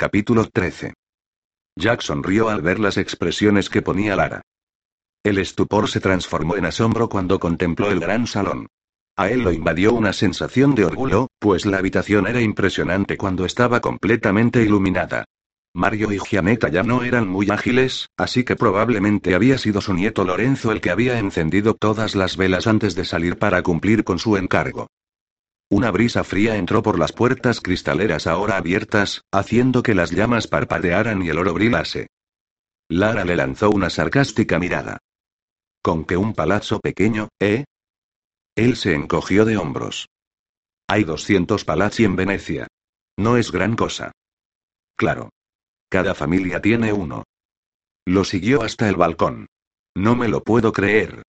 Capítulo 13. Jack sonrió al ver las expresiones que ponía Lara. El estupor se transformó en asombro cuando contempló el gran salón. A él lo invadió una sensación de orgullo, pues la habitación era impresionante cuando estaba completamente iluminada. Mario y Gianetta ya no eran muy ágiles, así que probablemente había sido su nieto Lorenzo el que había encendido todas las velas antes de salir para cumplir con su encargo. Una brisa fría entró por las puertas cristaleras ahora abiertas, haciendo que las llamas parpadearan y el oro brillase. Lara le lanzó una sarcástica mirada. ¿Con que un palazzo pequeño, eh? Él se encogió de hombros. Hay 200 palazzi en Venecia. No es gran cosa. Claro. Cada familia tiene uno. Lo siguió hasta el balcón. No me lo puedo creer.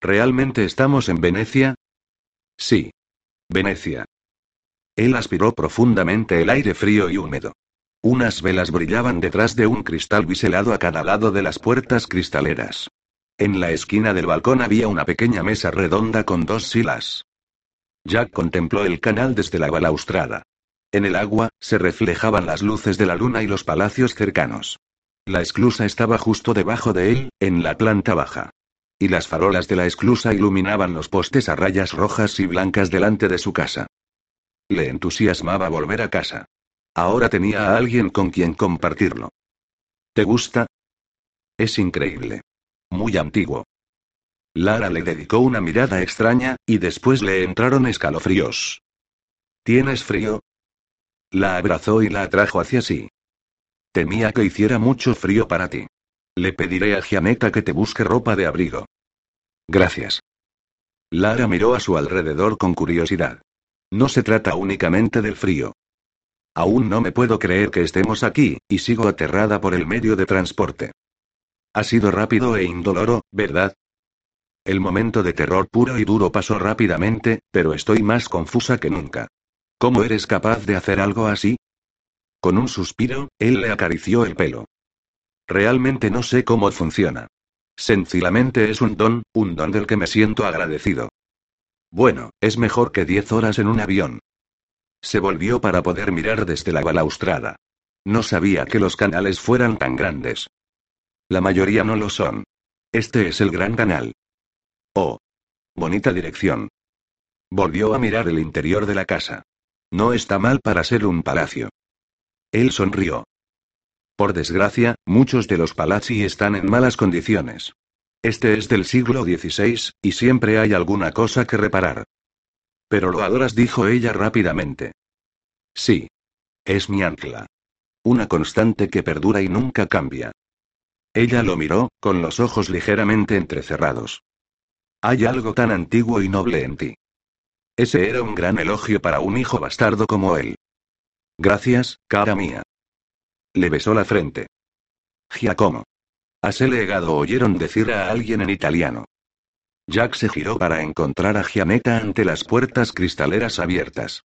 ¿Realmente estamos en Venecia? Sí. Venecia. Él aspiró profundamente el aire frío y húmedo. Unas velas brillaban detrás de un cristal biselado a cada lado de las puertas cristaleras. En la esquina del balcón había una pequeña mesa redonda con dos silas. Jack contempló el canal desde la balaustrada. En el agua, se reflejaban las luces de la luna y los palacios cercanos. La esclusa estaba justo debajo de él, en la planta baja. Y las farolas de la esclusa iluminaban los postes a rayas rojas y blancas delante de su casa. Le entusiasmaba volver a casa. Ahora tenía a alguien con quien compartirlo. ¿Te gusta? Es increíble. Muy antiguo. Lara le dedicó una mirada extraña, y después le entraron escalofríos. ¿Tienes frío? La abrazó y la atrajo hacia sí. Temía que hiciera mucho frío para ti. Le pediré a Gianetta que te busque ropa de abrigo. Gracias. Lara miró a su alrededor con curiosidad. No se trata únicamente del frío. Aún no me puedo creer que estemos aquí, y sigo aterrada por el medio de transporte. Ha sido rápido e indoloro, ¿verdad? El momento de terror puro y duro pasó rápidamente, pero estoy más confusa que nunca. ¿Cómo eres capaz de hacer algo así? Con un suspiro, él le acarició el pelo. Realmente no sé cómo funciona. Sencillamente es un don, un don del que me siento agradecido. Bueno, es mejor que diez horas en un avión. Se volvió para poder mirar desde la balaustrada. No sabía que los canales fueran tan grandes. La mayoría no lo son. Este es el gran canal. Oh. Bonita dirección. Volvió a mirar el interior de la casa. No está mal para ser un palacio. Él sonrió. Por desgracia, muchos de los palazzi están en malas condiciones. Este es del siglo XVI, y siempre hay alguna cosa que reparar. Pero lo adoras, dijo ella rápidamente. Sí. Es mi ancla. Una constante que perdura y nunca cambia. Ella lo miró, con los ojos ligeramente entrecerrados. Hay algo tan antiguo y noble en ti. Ese era un gran elogio para un hijo bastardo como él. Gracias, cara mía. Le besó la frente. Giacomo. Has legado oyeron decir a alguien en italiano. Jack se giró para encontrar a Gianetta ante las puertas cristaleras abiertas.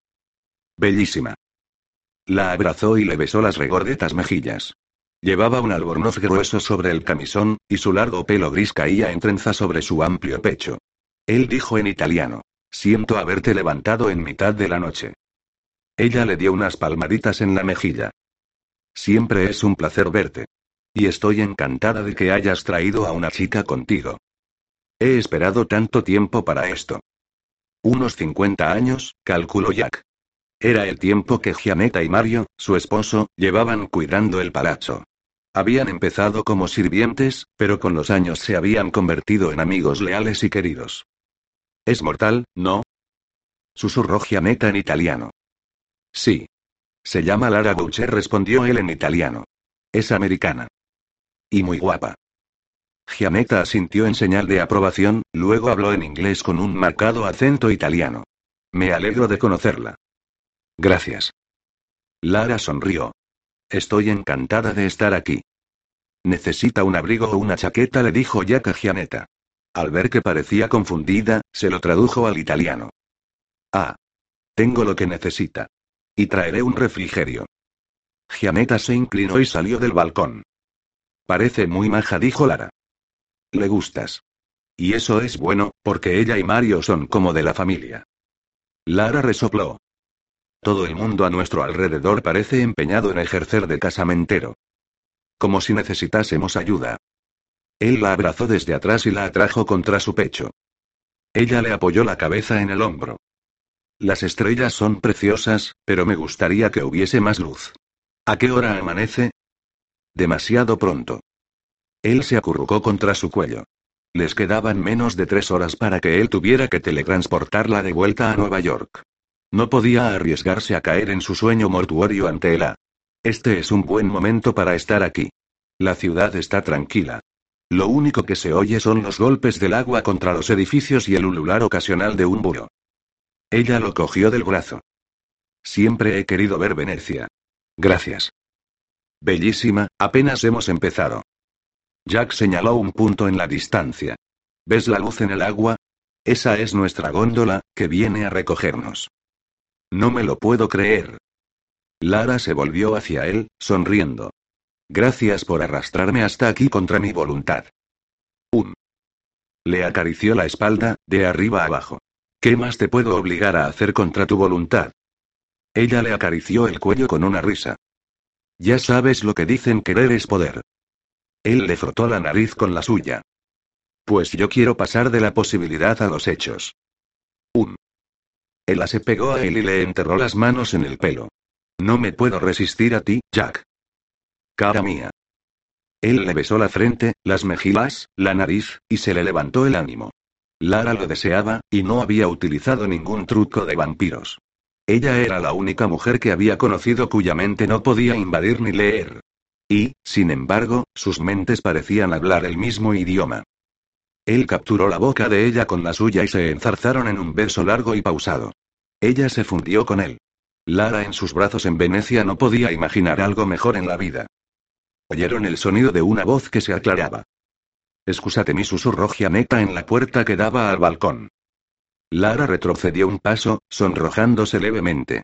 Bellísima. La abrazó y le besó las regordetas mejillas. Llevaba un albornoz grueso sobre el camisón, y su largo pelo gris caía en trenza sobre su amplio pecho. Él dijo en italiano. Siento haberte levantado en mitad de la noche. Ella le dio unas palmaditas en la mejilla. Siempre es un placer verte. Y estoy encantada de que hayas traído a una chica contigo. He esperado tanto tiempo para esto. Unos 50 años, calculó Jack. Era el tiempo que Gianetta y Mario, su esposo, llevaban cuidando el palazzo. Habían empezado como sirvientes, pero con los años se habían convertido en amigos leales y queridos. Es mortal, ¿no? Susurró Gianetta en italiano. Sí. Se llama Lara Boucher, respondió él en italiano. Es americana. Y muy guapa. Gianetta asintió en señal de aprobación, luego habló en inglés con un marcado acento italiano. Me alegro de conocerla. Gracias. Lara sonrió. Estoy encantada de estar aquí. Necesita un abrigo o una chaqueta, le dijo Jack a Gianetta. Al ver que parecía confundida, se lo tradujo al italiano. Ah. Tengo lo que necesita. Y traeré un refrigerio. Gianetta se inclinó y salió del balcón. Parece muy maja, dijo Lara. Le gustas. Y eso es bueno, porque ella y Mario son como de la familia. Lara resopló. Todo el mundo a nuestro alrededor parece empeñado en ejercer de casamentero. Como si necesitásemos ayuda. Él la abrazó desde atrás y la atrajo contra su pecho. Ella le apoyó la cabeza en el hombro. Las estrellas son preciosas, pero me gustaría que hubiese más luz. ¿A qué hora amanece? Demasiado pronto. Él se acurrucó contra su cuello. Les quedaban menos de tres horas para que él tuviera que teletransportarla de vuelta a Nueva York. No podía arriesgarse a caer en su sueño mortuorio ante él. Este es un buen momento para estar aquí. La ciudad está tranquila. Lo único que se oye son los golpes del agua contra los edificios y el ulular ocasional de un buro. Ella lo cogió del brazo. Siempre he querido ver Venecia. Gracias. Bellísima, apenas hemos empezado. Jack señaló un punto en la distancia. ¿Ves la luz en el agua? Esa es nuestra góndola, que viene a recogernos. No me lo puedo creer. Lara se volvió hacia él, sonriendo. Gracias por arrastrarme hasta aquí contra mi voluntad. Un. Le acarició la espalda, de arriba abajo. ¿Qué más te puedo obligar a hacer contra tu voluntad? Ella le acarició el cuello con una risa. Ya sabes lo que dicen querer es poder. Él le frotó la nariz con la suya. Pues yo quiero pasar de la posibilidad a los hechos. Un. Ella se pegó a él y le enterró las manos en el pelo. No me puedo resistir a ti, Jack. Cara mía. Él le besó la frente, las mejillas, la nariz, y se le levantó el ánimo. Lara lo deseaba, y no había utilizado ningún truco de vampiros. Ella era la única mujer que había conocido cuya mente no podía invadir ni leer. Y, sin embargo, sus mentes parecían hablar el mismo idioma. Él capturó la boca de ella con la suya y se enzarzaron en un beso largo y pausado. Ella se fundió con él. Lara en sus brazos en Venecia no podía imaginar algo mejor en la vida. Oyeron el sonido de una voz que se aclaraba. Mi susurró Gianetta en la puerta que daba al balcón. Lara retrocedió un paso, sonrojándose levemente.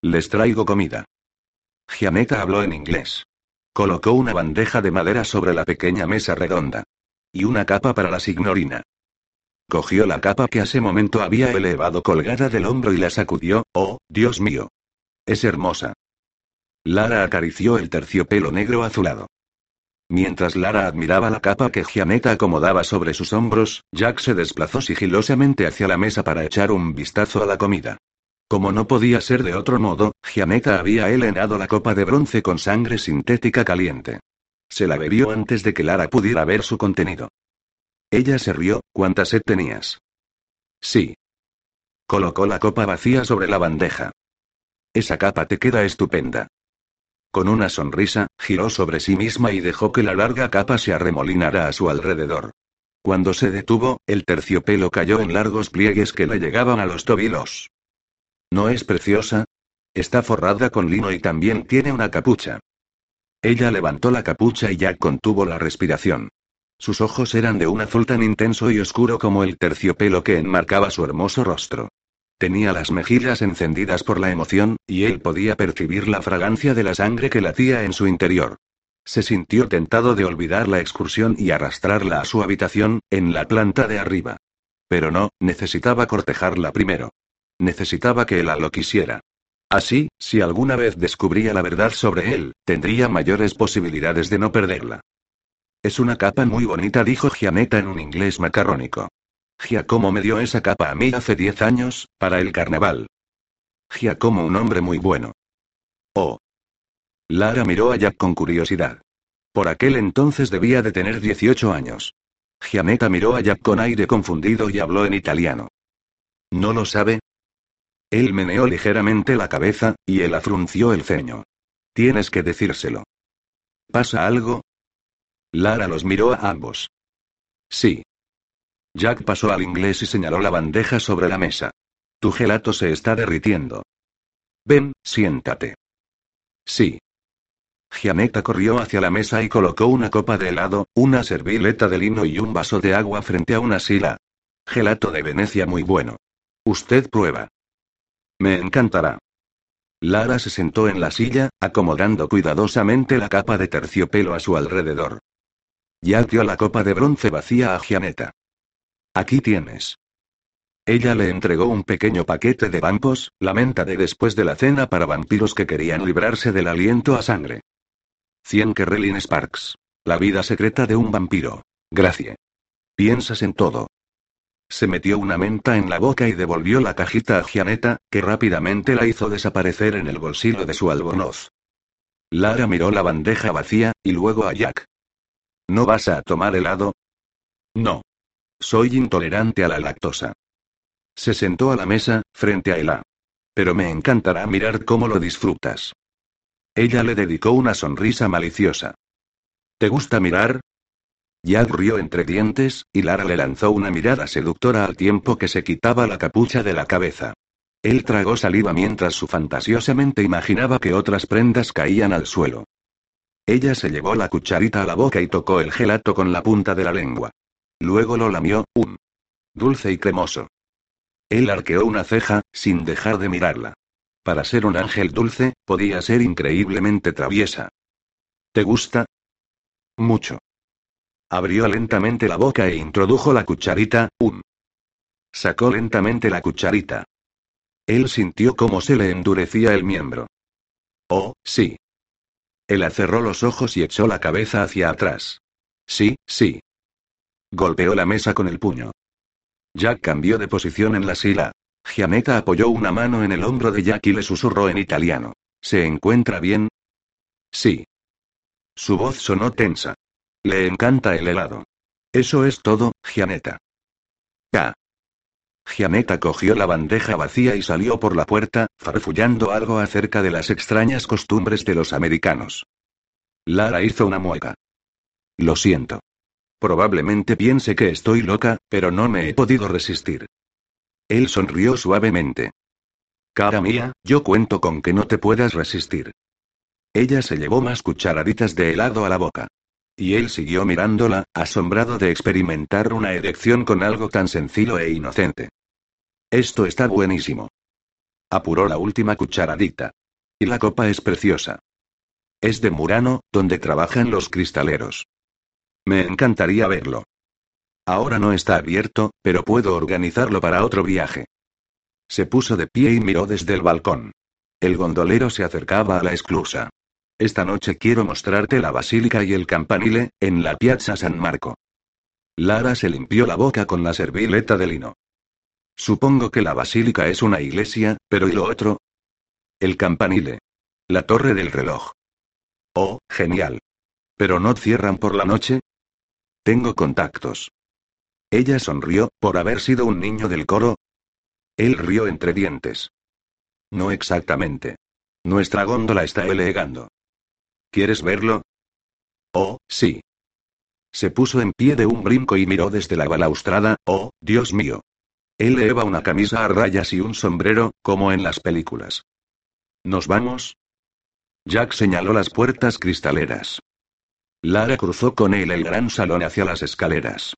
Les traigo comida. Gianetta habló en inglés. Colocó una bandeja de madera sobre la pequeña mesa redonda. Y una capa para la signorina. Cogió la capa que ese momento había elevado colgada del hombro y la sacudió, oh, Dios mío. Es hermosa. Lara acarició el terciopelo negro azulado. Mientras Lara admiraba la capa que Gianetta acomodaba sobre sus hombros, Jack se desplazó sigilosamente hacia la mesa para echar un vistazo a la comida. Como no podía ser de otro modo, Gianetta había helenado la copa de bronce con sangre sintética caliente. Se la bebió antes de que Lara pudiera ver su contenido. Ella se rió, ¿cuánta sed tenías? Sí. Colocó la copa vacía sobre la bandeja. Esa capa te queda estupenda. Con una sonrisa, giró sobre sí misma y dejó que la larga capa se arremolinara a su alrededor. Cuando se detuvo, el terciopelo cayó en largos pliegues que le llegaban a los tobillos. ¿No es preciosa? Está forrada con lino y también tiene una capucha. Ella levantó la capucha y Jack contuvo la respiración. Sus ojos eran de un azul tan intenso y oscuro como el terciopelo que enmarcaba su hermoso rostro. Tenía las mejillas encendidas por la emoción, y él podía percibir la fragancia de la sangre que latía en su interior. Se sintió tentado de olvidar la excursión y arrastrarla a su habitación, en la planta de arriba. Pero no, necesitaba cortejarla primero. Necesitaba que él lo quisiera. Así, si alguna vez descubría la verdad sobre él, tendría mayores posibilidades de no perderla. Es una capa muy bonita, dijo Gianetta en un inglés macarrónico. Giacomo me dio esa capa a mí hace diez años, para el carnaval. Giacomo un hombre muy bueno. Oh. Lara miró a Jack con curiosidad. Por aquel entonces debía de tener 18 años. Gianetta miró a Jack con aire confundido y habló en italiano. ¿No lo sabe? Él meneó ligeramente la cabeza, y él afrunció el ceño. Tienes que decírselo. ¿Pasa algo? Lara los miró a ambos. Sí. Jack pasó al inglés y señaló la bandeja sobre la mesa. Tu gelato se está derritiendo. Ven, siéntate. Sí. Gianetta corrió hacia la mesa y colocó una copa de helado, una servileta de lino y un vaso de agua frente a una sila. Gelato de Venecia muy bueno. Usted prueba. Me encantará. Lara se sentó en la silla, acomodando cuidadosamente la capa de terciopelo a su alrededor. Ya dio la copa de bronce vacía a Gianetta. Aquí tienes. Ella le entregó un pequeño paquete de vampos, la menta de después de la cena para vampiros que querían librarse del aliento a sangre. 100 Kerrelin Sparks. La vida secreta de un vampiro. Gracias. Piensas en todo. Se metió una menta en la boca y devolvió la cajita a Gianetta, que rápidamente la hizo desaparecer en el bolsillo de su albornoz. Lara miró la bandeja vacía, y luego a Jack. ¿No vas a tomar helado? No. Soy intolerante a la lactosa. Se sentó a la mesa, frente a Ela. Pero me encantará mirar cómo lo disfrutas. Ella le dedicó una sonrisa maliciosa. ¿Te gusta mirar? Jack rió entre dientes, y Lara le lanzó una mirada seductora al tiempo que se quitaba la capucha de la cabeza. Él tragó saliva mientras su fantasiosamente imaginaba que otras prendas caían al suelo. Ella se llevó la cucharita a la boca y tocó el gelato con la punta de la lengua. Luego lo lamió, un dulce y cremoso. Él arqueó una ceja, sin dejar de mirarla. Para ser un ángel dulce, podía ser increíblemente traviesa. ¿Te gusta? Mucho. Abrió lentamente la boca e introdujo la cucharita, un. Sacó lentamente la cucharita. Él sintió cómo se le endurecía el miembro. Oh, sí. Él cerró los ojos y echó la cabeza hacia atrás. Sí, sí. Golpeó la mesa con el puño. Jack cambió de posición en la sila. Gianetta apoyó una mano en el hombro de Jack y le susurró en italiano. ¿Se encuentra bien? Sí. Su voz sonó tensa. Le encanta el helado. Eso es todo, Gianetta. Ya. Gianetta cogió la bandeja vacía y salió por la puerta, farfullando algo acerca de las extrañas costumbres de los americanos. Lara hizo una mueca. Lo siento. Probablemente piense que estoy loca, pero no me he podido resistir. Él sonrió suavemente. Cara mía, yo cuento con que no te puedas resistir. Ella se llevó más cucharaditas de helado a la boca. Y él siguió mirándola, asombrado de experimentar una erección con algo tan sencillo e inocente. Esto está buenísimo. Apuró la última cucharadita. Y la copa es preciosa. Es de Murano, donde trabajan los cristaleros. Me encantaría verlo. Ahora no está abierto, pero puedo organizarlo para otro viaje. Se puso de pie y miró desde el balcón. El gondolero se acercaba a la esclusa. Esta noche quiero mostrarte la basílica y el campanile, en la Piazza San Marco. Lara se limpió la boca con la servileta de lino. Supongo que la basílica es una iglesia, pero ¿y lo otro? El campanile. La torre del reloj. Oh, genial. ¿Pero no cierran por la noche? Tengo contactos. Ella sonrió, por haber sido un niño del coro. Él rió entre dientes. No exactamente. Nuestra góndola está elegando. ¿Quieres verlo? Oh, sí. Se puso en pie de un brinco y miró desde la balaustrada, oh, Dios mío. Él lleva una camisa a rayas y un sombrero, como en las películas. ¿Nos vamos? Jack señaló las puertas cristaleras. Lara cruzó con él el gran salón hacia las escaleras.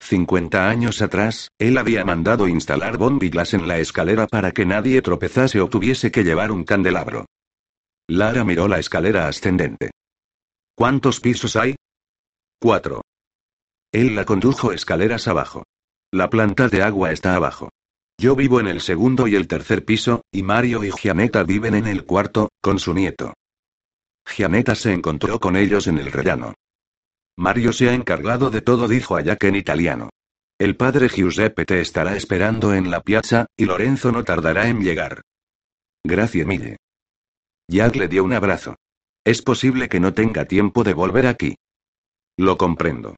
Cincuenta años atrás, él había mandado instalar bombillas en la escalera para que nadie tropezase o tuviese que llevar un candelabro. Lara miró la escalera ascendente. ¿Cuántos pisos hay? Cuatro. Él la condujo escaleras abajo. La planta de agua está abajo. Yo vivo en el segundo y el tercer piso, y Mario y Gianetta viven en el cuarto, con su nieto. Gianetta se encontró con ellos en el rellano. Mario se ha encargado de todo, dijo a Jack en italiano. El padre Giuseppe te estará esperando en la piazza, y Lorenzo no tardará en llegar. Gracias, Mille. Jack le dio un abrazo. Es posible que no tenga tiempo de volver aquí. Lo comprendo.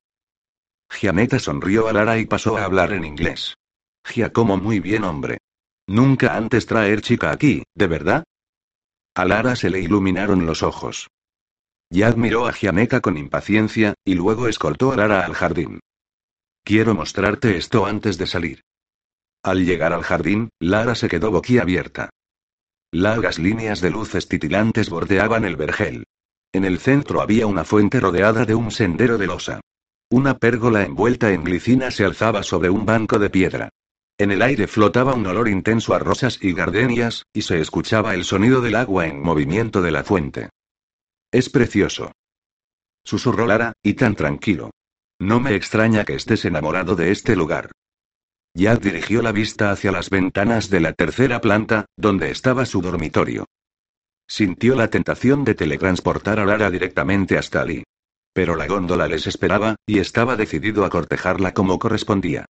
Gianetta sonrió a Lara y pasó a hablar en inglés. Giacomo muy bien hombre. Nunca antes traer chica aquí, ¿de verdad? A Lara se le iluminaron los ojos. Jack miró a Gianetta con impaciencia, y luego escoltó a Lara al jardín. Quiero mostrarte esto antes de salir. Al llegar al jardín, Lara se quedó boquiabierta. Largas líneas de luces titilantes bordeaban el vergel. En el centro había una fuente rodeada de un sendero de losa. Una pérgola envuelta en glicina se alzaba sobre un banco de piedra. En el aire flotaba un olor intenso a rosas y gardenias, y se escuchaba el sonido del agua en movimiento de la fuente. Es precioso. Susurró Lara, y tan tranquilo. No me extraña que estés enamorado de este lugar. Jack dirigió la vista hacia las ventanas de la tercera planta, donde estaba su dormitorio. Sintió la tentación de teletransportar a Lara directamente hasta allí. Pero la góndola les esperaba, y estaba decidido a cortejarla como correspondía.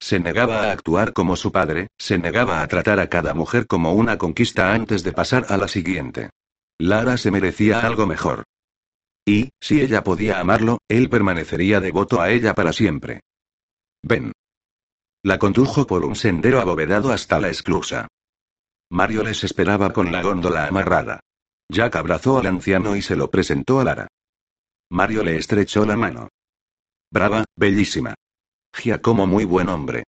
Se negaba a actuar como su padre, se negaba a tratar a cada mujer como una conquista antes de pasar a la siguiente. Lara se merecía algo mejor. Y, si ella podía amarlo, él permanecería devoto a ella para siempre. Ven. La condujo por un sendero abovedado hasta la esclusa. Mario les esperaba con la góndola amarrada. Jack abrazó al anciano y se lo presentó a Lara. Mario le estrechó la mano. Brava, bellísima. Giacomo muy buen hombre.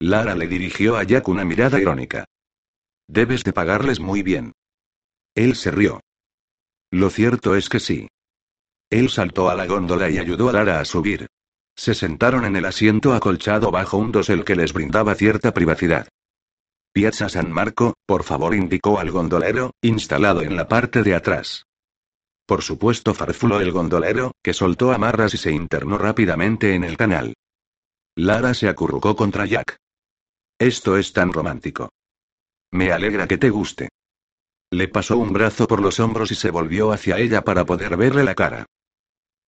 Lara le dirigió a Jack una mirada irónica. Debes de pagarles muy bien. Él se rió. Lo cierto es que sí. Él saltó a la góndola y ayudó a Lara a subir. Se sentaron en el asiento acolchado bajo un dosel que les brindaba cierta privacidad. Piazza San Marco, por favor, indicó al gondolero, instalado en la parte de atrás. Por supuesto, farfuló el gondolero, que soltó amarras y se internó rápidamente en el canal. Lara se acurrucó contra Jack. Esto es tan romántico. Me alegra que te guste. Le pasó un brazo por los hombros y se volvió hacia ella para poder verle la cara.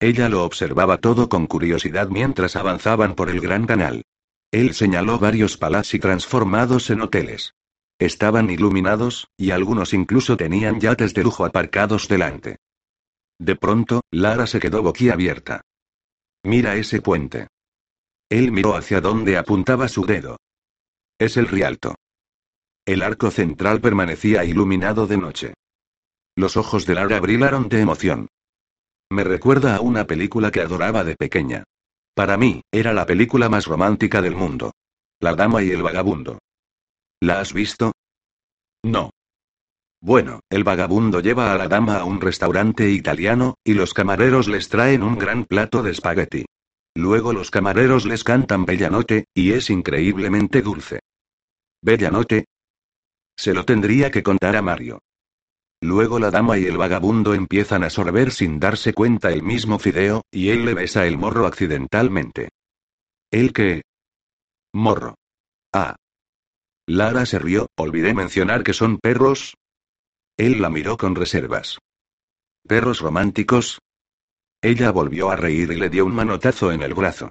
Ella lo observaba todo con curiosidad mientras avanzaban por el gran canal. Él señaló varios palacios transformados en hoteles. Estaban iluminados, y algunos incluso tenían yates de lujo aparcados delante. De pronto, Lara se quedó boquiabierta. Mira ese puente. Él miró hacia donde apuntaba su dedo. Es el Rialto. El arco central permanecía iluminado de noche. Los ojos de Lara brillaron de emoción. Me recuerda a una película que adoraba de pequeña. Para mí, era la película más romántica del mundo. La dama y el vagabundo. ¿La has visto? No. Bueno, el vagabundo lleva a la dama a un restaurante italiano, y los camareros les traen un gran plato de espagueti. Luego los camareros les cantan Bellanote, y es increíblemente dulce. ¿Bellanote? Se lo tendría que contar a Mario. Luego la dama y el vagabundo empiezan a sorber sin darse cuenta el mismo fideo, y él le besa el morro accidentalmente. ¿El qué? Morro. Ah. Lara se rió, olvidé mencionar que son perros, él la miró con reservas. ¿Perros románticos? Ella volvió a reír y le dio un manotazo en el brazo.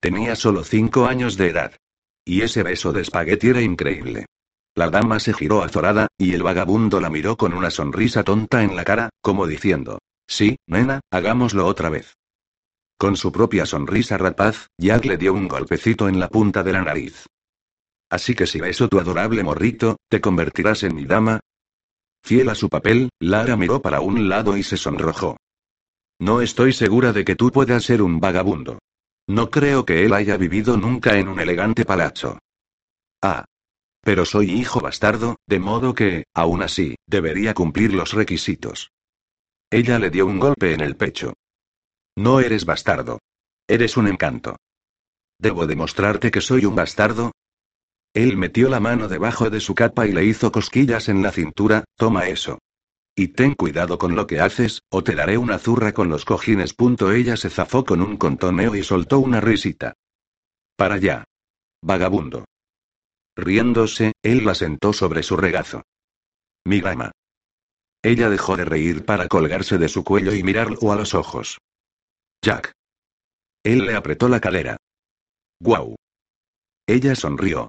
Tenía solo cinco años de edad. Y ese beso de espagueti era increíble. La dama se giró azorada, y el vagabundo la miró con una sonrisa tonta en la cara, como diciendo, Sí, nena, hagámoslo otra vez. Con su propia sonrisa rapaz, Jack le dio un golpecito en la punta de la nariz. Así que si beso tu adorable morrito, ¿te convertirás en mi dama? Fiel a su papel, Lara miró para un lado y se sonrojó. No estoy segura de que tú puedas ser un vagabundo. No creo que él haya vivido nunca en un elegante palacio. Ah. Pero soy hijo bastardo, de modo que, aún así, debería cumplir los requisitos. Ella le dio un golpe en el pecho. No eres bastardo. Eres un encanto. ¿Debo demostrarte que soy un bastardo? Él metió la mano debajo de su capa y le hizo cosquillas en la cintura, toma eso. Y ten cuidado con lo que haces, o te daré una zurra con los cojines. Punto. Ella se zafó con un contoneo y soltó una risita. Para allá. Vagabundo. Riéndose, él la sentó sobre su regazo. Mi gama. Ella dejó de reír para colgarse de su cuello y mirarlo a los ojos. Jack. Él le apretó la cadera. Guau. Ella sonrió.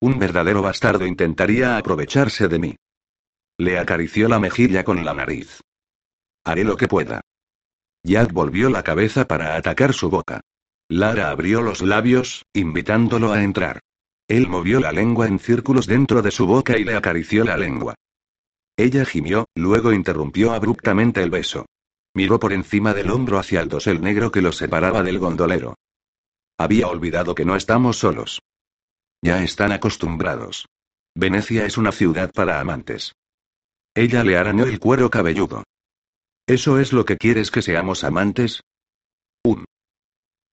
Un verdadero bastardo intentaría aprovecharse de mí. Le acarició la mejilla con la nariz. Haré lo que pueda. Jack volvió la cabeza para atacar su boca. Lara abrió los labios, invitándolo a entrar. Él movió la lengua en círculos dentro de su boca y le acarició la lengua. Ella gimió, luego interrumpió abruptamente el beso. Miró por encima del hombro hacia el dosel negro que los separaba del gondolero. Había olvidado que no estamos solos. Ya están acostumbrados. Venecia es una ciudad para amantes. Ella le arañó el cuero cabelludo. ¿Eso es lo que quieres que seamos amantes? Un.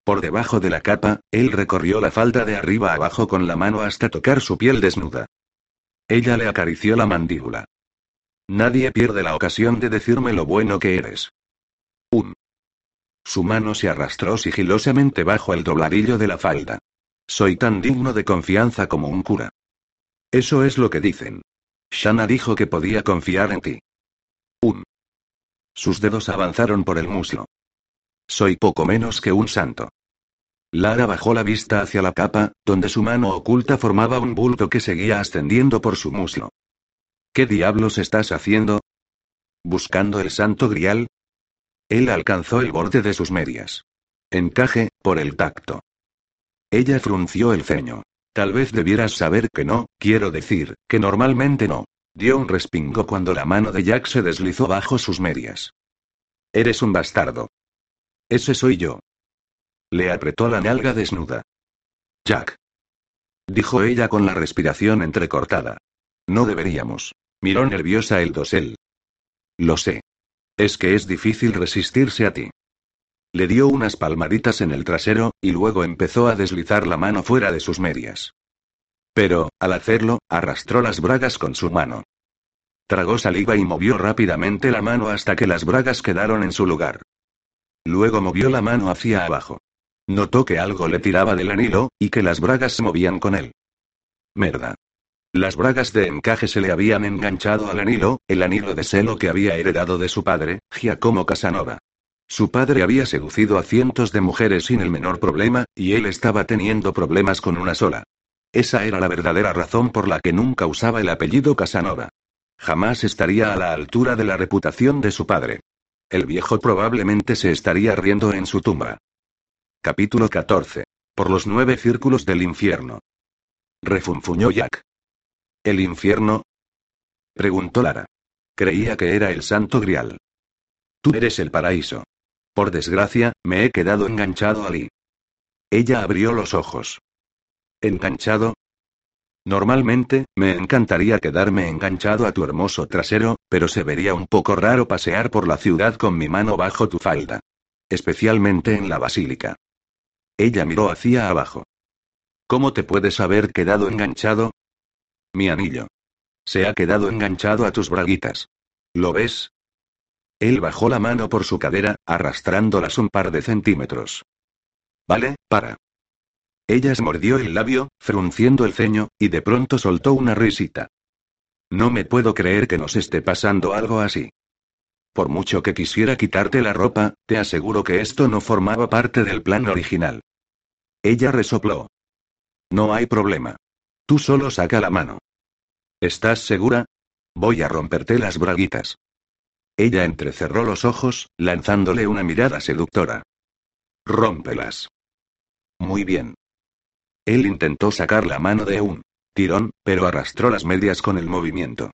Por debajo de la capa, él recorrió la falda de arriba abajo con la mano hasta tocar su piel desnuda. Ella le acarició la mandíbula. Nadie pierde la ocasión de decirme lo bueno que eres. Un. Su mano se arrastró sigilosamente bajo el dobladillo de la falda. Soy tan digno de confianza como un cura. Eso es lo que dicen. Shana dijo que podía confiar en ti. Un. Sus dedos avanzaron por el muslo. Soy poco menos que un santo. Lara bajó la vista hacia la capa, donde su mano oculta formaba un bulto que seguía ascendiendo por su muslo. ¿Qué diablos estás haciendo? ¿Buscando el santo grial? Él alcanzó el borde de sus medias. Encaje, por el tacto. Ella frunció el ceño. Tal vez debieras saber que no, quiero decir, que normalmente no. Dio un respingo cuando la mano de Jack se deslizó bajo sus medias. Eres un bastardo. Ese soy yo. Le apretó la nalga desnuda. Jack. Dijo ella con la respiración entrecortada. No deberíamos. Miró nerviosa el dosel. Lo sé. Es que es difícil resistirse a ti. Le dio unas palmaditas en el trasero, y luego empezó a deslizar la mano fuera de sus medias. Pero, al hacerlo, arrastró las bragas con su mano. Tragó saliva y movió rápidamente la mano hasta que las bragas quedaron en su lugar. Luego movió la mano hacia abajo. Notó que algo le tiraba del anillo, y que las bragas se movían con él. Merda. Las bragas de encaje se le habían enganchado al anillo, el anillo de celo que había heredado de su padre, Giacomo Casanova. Su padre había seducido a cientos de mujeres sin el menor problema, y él estaba teniendo problemas con una sola. Esa era la verdadera razón por la que nunca usaba el apellido Casanova. Jamás estaría a la altura de la reputación de su padre. El viejo probablemente se estaría riendo en su tumba. Capítulo 14. Por los nueve círculos del infierno. Refunfuñó Jack. ¿El infierno? Preguntó Lara. Creía que era el santo grial. Tú eres el paraíso. Por desgracia, me he quedado enganchado a. Ella abrió los ojos. ¿Enganchado? Normalmente, me encantaría quedarme enganchado a tu hermoso trasero, pero se vería un poco raro pasear por la ciudad con mi mano bajo tu falda. Especialmente en la basílica. Ella miró hacia abajo. ¿Cómo te puedes haber quedado enganchado? Mi anillo. Se ha quedado enganchado a tus braguitas. ¿Lo ves? Él bajó la mano por su cadera, arrastrándolas un par de centímetros. Vale, para. Ella se mordió el labio, frunciendo el ceño, y de pronto soltó una risita. No me puedo creer que nos esté pasando algo así. Por mucho que quisiera quitarte la ropa, te aseguro que esto no formaba parte del plan original. Ella resopló. No hay problema. Tú solo saca la mano. ¿Estás segura? Voy a romperte las braguitas. Ella entrecerró los ojos, lanzándole una mirada seductora. Rómpelas. Muy bien. Él intentó sacar la mano de un tirón, pero arrastró las medias con el movimiento.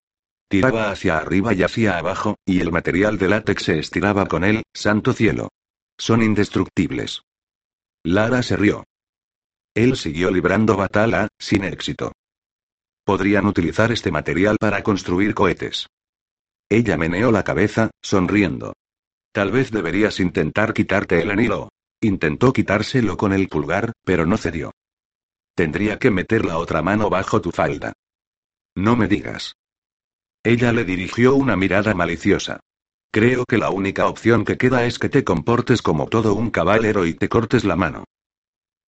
Tiraba hacia arriba y hacia abajo, y el material de látex se estiraba con él, santo cielo. Son indestructibles. Lara se rió. Él siguió librando batalla, sin éxito. Podrían utilizar este material para construir cohetes. Ella meneó la cabeza, sonriendo. Tal vez deberías intentar quitarte el anillo. Intentó quitárselo con el pulgar, pero no cedió. Tendría que meter la otra mano bajo tu falda. No me digas. Ella le dirigió una mirada maliciosa. Creo que la única opción que queda es que te comportes como todo un caballero y te cortes la mano.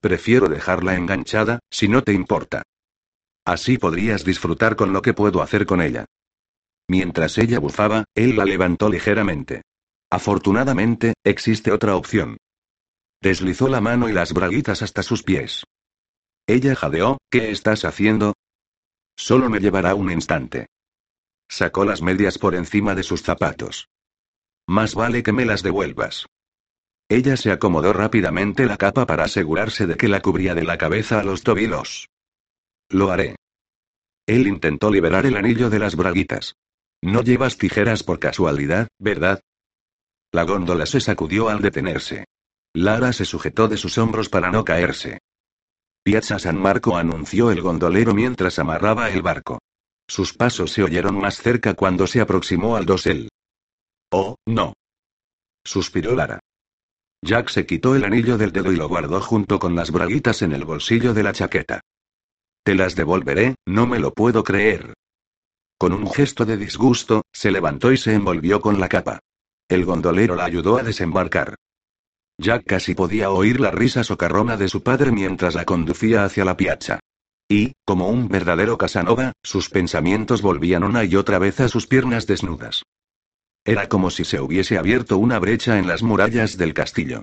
Prefiero dejarla enganchada, si no te importa. Así podrías disfrutar con lo que puedo hacer con ella. Mientras ella bufaba, él la levantó ligeramente. Afortunadamente, existe otra opción. Deslizó la mano y las braguitas hasta sus pies. Ella jadeó, ¿qué estás haciendo? Solo me llevará un instante. Sacó las medias por encima de sus zapatos. Más vale que me las devuelvas. Ella se acomodó rápidamente la capa para asegurarse de que la cubría de la cabeza a los tobillos. Lo haré. Él intentó liberar el anillo de las braguitas. No llevas tijeras por casualidad, ¿verdad? La góndola se sacudió al detenerse. Lara se sujetó de sus hombros para no caerse. Piazza San Marco anunció el gondolero mientras amarraba el barco. Sus pasos se oyeron más cerca cuando se aproximó al dosel. Oh, no. suspiró Lara. Jack se quitó el anillo del dedo y lo guardó junto con las braguitas en el bolsillo de la chaqueta. Te las devolveré, no me lo puedo creer. Con un gesto de disgusto, se levantó y se envolvió con la capa. El gondolero la ayudó a desembarcar. Jack casi podía oír la risa socarrona de su padre mientras la conducía hacia la piazza. Y, como un verdadero Casanova, sus pensamientos volvían una y otra vez a sus piernas desnudas. Era como si se hubiese abierto una brecha en las murallas del castillo.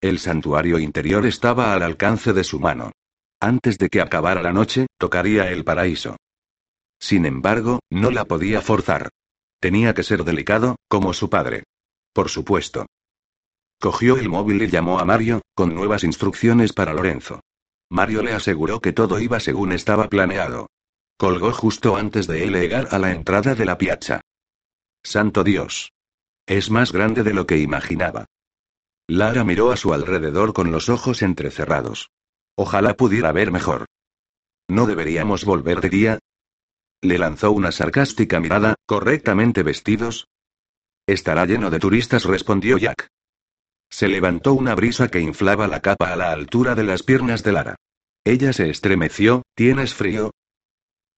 El santuario interior estaba al alcance de su mano. Antes de que acabara la noche, tocaría el paraíso. Sin embargo, no la podía forzar. Tenía que ser delicado, como su padre. Por supuesto. Cogió el móvil y llamó a Mario, con nuevas instrucciones para Lorenzo. Mario le aseguró que todo iba según estaba planeado. Colgó justo antes de él llegar a la entrada de la piazza. Santo Dios. Es más grande de lo que imaginaba. Lara miró a su alrededor con los ojos entrecerrados. Ojalá pudiera ver mejor. ¿No deberíamos volver de día? Le lanzó una sarcástica mirada, ¿correctamente vestidos? Estará lleno de turistas, respondió Jack. Se levantó una brisa que inflaba la capa a la altura de las piernas de Lara. Ella se estremeció, ¿tienes frío?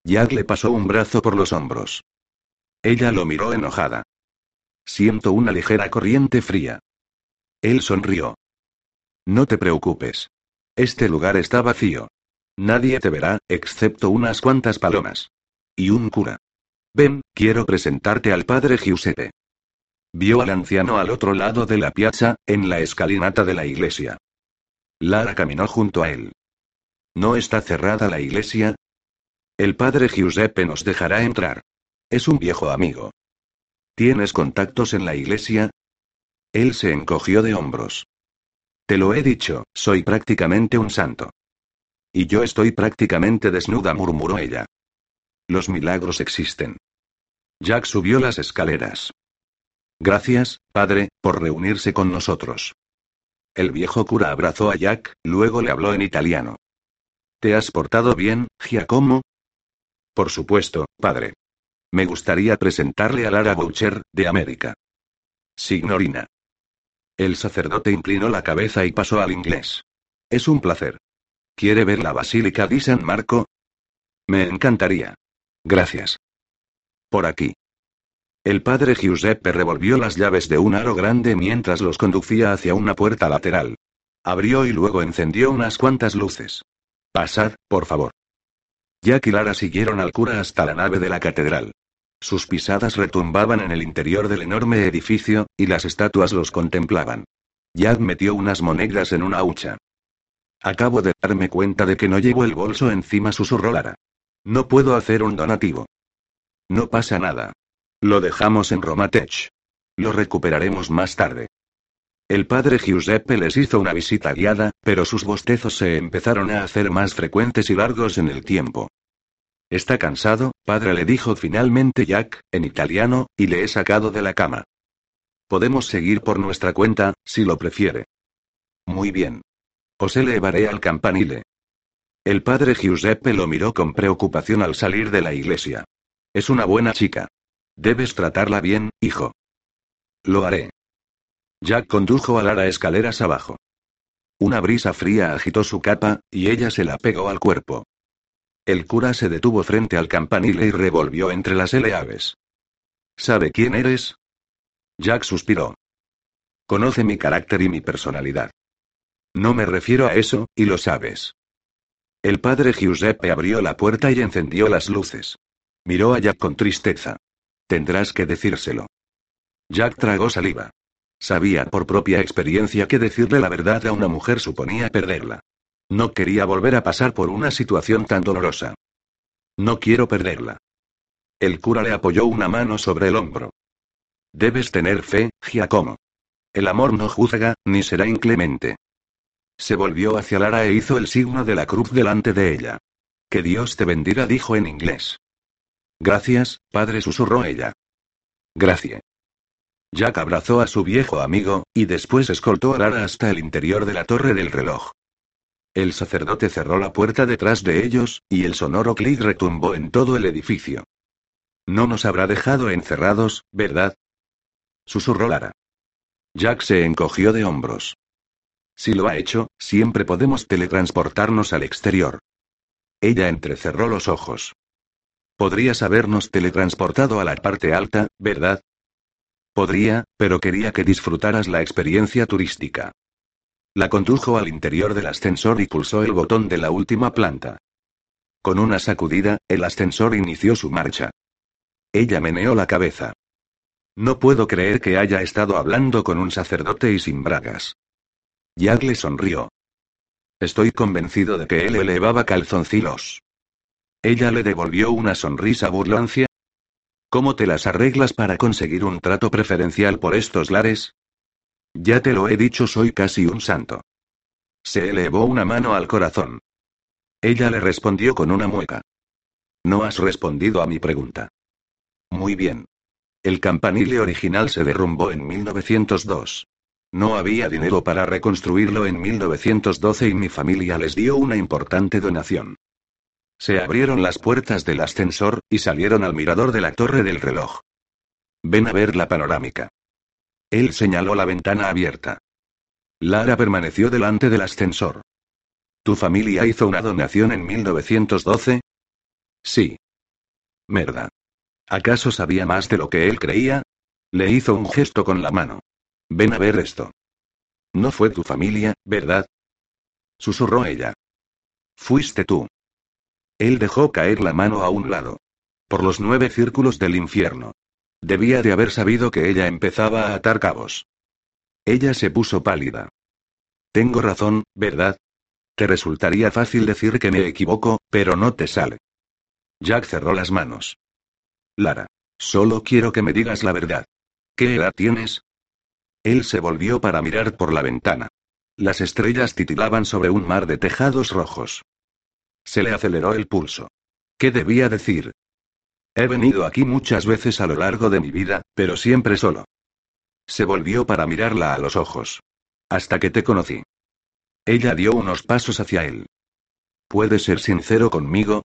Jack le pasó un brazo por los hombros. Ella lo miró enojada. Siento una ligera corriente fría. Él sonrió. No te preocupes. Este lugar está vacío. Nadie te verá, excepto unas cuantas palomas. Y un cura. Ven, quiero presentarte al padre Giuseppe. Vio al anciano al otro lado de la piazza, en la escalinata de la iglesia. Lara caminó junto a él. ¿No está cerrada la iglesia? El padre Giuseppe nos dejará entrar. Es un viejo amigo. ¿Tienes contactos en la iglesia? Él se encogió de hombros. Te lo he dicho, soy prácticamente un santo. Y yo estoy prácticamente desnuda, murmuró ella. Los milagros existen. Jack subió las escaleras. Gracias, padre, por reunirse con nosotros. El viejo cura abrazó a Jack, luego le habló en italiano. ¿Te has portado bien, Giacomo? Por supuesto, padre. Me gustaría presentarle a Lara Boucher, de América. Signorina. El sacerdote inclinó la cabeza y pasó al inglés. Es un placer. ¿Quiere ver la Basílica di San Marco? Me encantaría. Gracias. Por aquí. El padre Giuseppe revolvió las llaves de un aro grande mientras los conducía hacia una puerta lateral. Abrió y luego encendió unas cuantas luces. Pasad, por favor. Jack y Lara siguieron al cura hasta la nave de la catedral. Sus pisadas retumbaban en el interior del enorme edificio, y las estatuas los contemplaban. Jack metió unas monedas en una hucha. Acabo de darme cuenta de que no llevo el bolso encima, susurró Lara. No puedo hacer un donativo. No pasa nada. Lo dejamos en Romatech. Lo recuperaremos más tarde. El padre Giuseppe les hizo una visita guiada, pero sus bostezos se empezaron a hacer más frecuentes y largos en el tiempo. Está cansado, padre le dijo finalmente Jack, en italiano, y le he sacado de la cama. Podemos seguir por nuestra cuenta, si lo prefiere. Muy bien. Os elevaré al campanile. El padre Giuseppe lo miró con preocupación al salir de la iglesia. Es una buena chica. Debes tratarla bien, hijo. Lo haré. Jack condujo a Lara escaleras abajo. Una brisa fría agitó su capa, y ella se la pegó al cuerpo. El cura se detuvo frente al campanile y revolvió entre las aves. ¿Sabe quién eres? Jack suspiró. Conoce mi carácter y mi personalidad. No me refiero a eso, y lo sabes. El padre Giuseppe abrió la puerta y encendió las luces. Miró a Jack con tristeza. Tendrás que decírselo. Jack tragó saliva. Sabía por propia experiencia que decirle la verdad a una mujer suponía perderla. No quería volver a pasar por una situación tan dolorosa. No quiero perderla. El cura le apoyó una mano sobre el hombro. Debes tener fe, Giacomo. El amor no juzga, ni será inclemente. Se volvió hacia Lara e hizo el signo de la cruz delante de ella. Que Dios te bendiga, dijo en inglés. Gracias, padre, susurró ella. Gracias. Jack abrazó a su viejo amigo, y después escoltó a Lara hasta el interior de la torre del reloj. El sacerdote cerró la puerta detrás de ellos, y el sonoro clic retumbó en todo el edificio. No nos habrá dejado encerrados, ¿verdad? Susurró Lara. Jack se encogió de hombros. Si lo ha hecho, siempre podemos teletransportarnos al exterior. Ella entrecerró los ojos. Podrías habernos teletransportado a la parte alta, ¿verdad? Podría, pero quería que disfrutaras la experiencia turística. La condujo al interior del ascensor y pulsó el botón de la última planta. Con una sacudida, el ascensor inició su marcha. Ella meneó la cabeza. No puedo creer que haya estado hablando con un sacerdote y sin bragas. Jack le sonrió. Estoy convencido de que él elevaba calzoncillos. Ella le devolvió una sonrisa burlancia. ¿Cómo te las arreglas para conseguir un trato preferencial por estos lares? Ya te lo he dicho, soy casi un santo. Se elevó una mano al corazón. Ella le respondió con una mueca. No has respondido a mi pregunta. Muy bien. El campanile original se derrumbó en 1902. No había dinero para reconstruirlo en 1912 y mi familia les dio una importante donación. Se abrieron las puertas del ascensor, y salieron al mirador de la torre del reloj. Ven a ver la panorámica. Él señaló la ventana abierta. Lara permaneció delante del ascensor. ¿Tu familia hizo una donación en 1912? Sí. Merda. ¿Acaso sabía más de lo que él creía? Le hizo un gesto con la mano. Ven a ver esto. No fue tu familia, ¿verdad? Susurró ella. Fuiste tú. Él dejó caer la mano a un lado. Por los nueve círculos del infierno. Debía de haber sabido que ella empezaba a atar cabos. Ella se puso pálida. Tengo razón, ¿verdad? Te resultaría fácil decir que me equivoco, pero no te sale. Jack cerró las manos. Lara. Solo quiero que me digas la verdad. ¿Qué edad tienes? Él se volvió para mirar por la ventana. Las estrellas titilaban sobre un mar de tejados rojos. Se le aceleró el pulso. ¿Qué debía decir? He venido aquí muchas veces a lo largo de mi vida, pero siempre solo. Se volvió para mirarla a los ojos. Hasta que te conocí. Ella dio unos pasos hacia él. ¿Puedes ser sincero conmigo?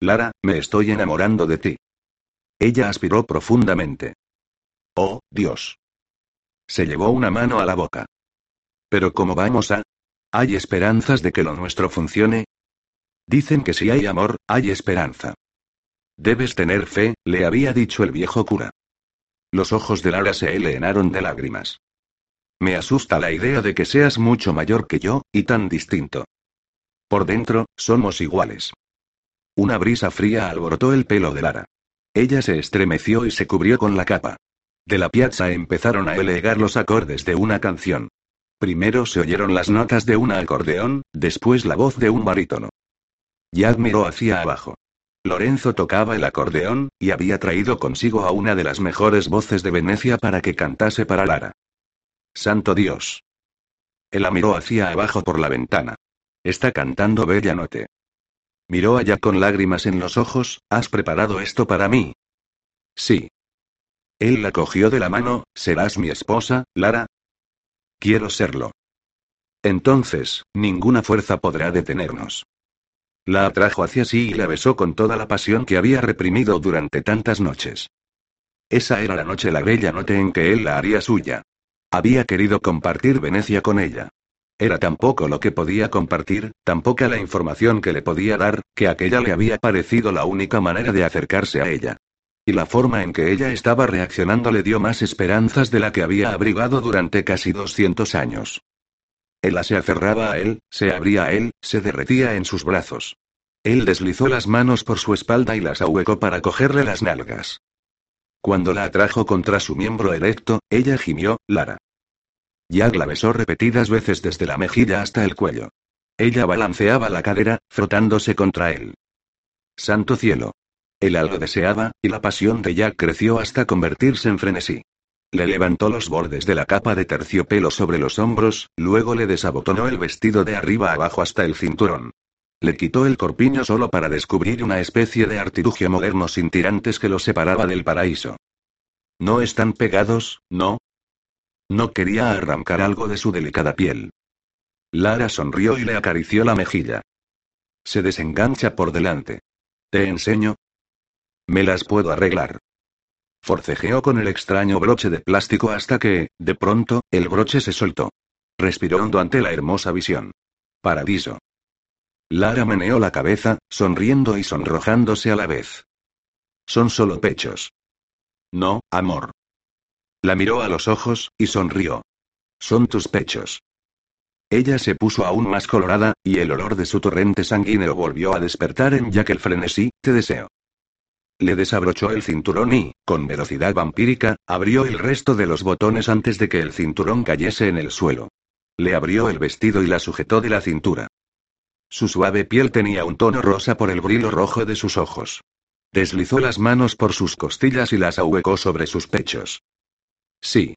Lara, me estoy enamorando de ti. Ella aspiró profundamente. Oh, Dios. Se llevó una mano a la boca. Pero ¿cómo vamos a? ¿Hay esperanzas de que lo nuestro funcione? Dicen que si hay amor, hay esperanza. Debes tener fe, le había dicho el viejo cura. Los ojos de Lara se llenaron de lágrimas. Me asusta la idea de que seas mucho mayor que yo, y tan distinto. Por dentro, somos iguales. Una brisa fría alborotó el pelo de Lara. Ella se estremeció y se cubrió con la capa. De la piazza empezaron a elegar los acordes de una canción. Primero se oyeron las notas de un acordeón, después la voz de un barítono. Jack miró hacia abajo. Lorenzo tocaba el acordeón, y había traído consigo a una de las mejores voces de Venecia para que cantase para Lara. Santo Dios. Él miró hacia abajo por la ventana. Está cantando Bella Note. Miró allá con lágrimas en los ojos, ¿has preparado esto para mí? Sí. Él la cogió de la mano, ¿serás mi esposa, Lara? Quiero serlo. Entonces, ninguna fuerza podrá detenernos. La atrajo hacia sí y la besó con toda la pasión que había reprimido durante tantas noches. Esa era la noche la bella noche en que él la haría suya. Había querido compartir Venecia con ella. Era tan poco lo que podía compartir, tan poca la información que le podía dar, que aquella le había parecido la única manera de acercarse a ella. Y la forma en que ella estaba reaccionando le dio más esperanzas de la que había abrigado durante casi 200 años. Ella se aferraba a él, se abría a él, se derretía en sus brazos. Él deslizó las manos por su espalda y las ahuecó para cogerle las nalgas. Cuando la atrajo contra su miembro erecto, ella gimió, Lara. Jack la besó repetidas veces desde la mejilla hasta el cuello. Ella balanceaba la cadera, frotándose contra él. Santo cielo. Él algo deseaba, y la pasión de Jack creció hasta convertirse en frenesí. Le levantó los bordes de la capa de terciopelo sobre los hombros, luego le desabotonó el vestido de arriba abajo hasta el cinturón. Le quitó el corpiño solo para descubrir una especie de artilugio moderno sin tirantes que lo separaba del paraíso. ¿No están pegados, no? No quería arrancar algo de su delicada piel. Lara sonrió y le acarició la mejilla. Se desengancha por delante. ¿Te enseño? Me las puedo arreglar. Forcejeó con el extraño broche de plástico hasta que, de pronto, el broche se soltó. Respiró ante la hermosa visión. Paradiso. Lara meneó la cabeza, sonriendo y sonrojándose a la vez. Son solo pechos. No, amor. La miró a los ojos, y sonrió. Son tus pechos. Ella se puso aún más colorada, y el olor de su torrente sanguíneo volvió a despertar en Jack el frenesí, te deseo. Le desabrochó el cinturón y, con velocidad vampírica, abrió el resto de los botones antes de que el cinturón cayese en el suelo. Le abrió el vestido y la sujetó de la cintura. Su suave piel tenía un tono rosa por el brillo rojo de sus ojos. Deslizó las manos por sus costillas y las ahuecó sobre sus pechos. Sí.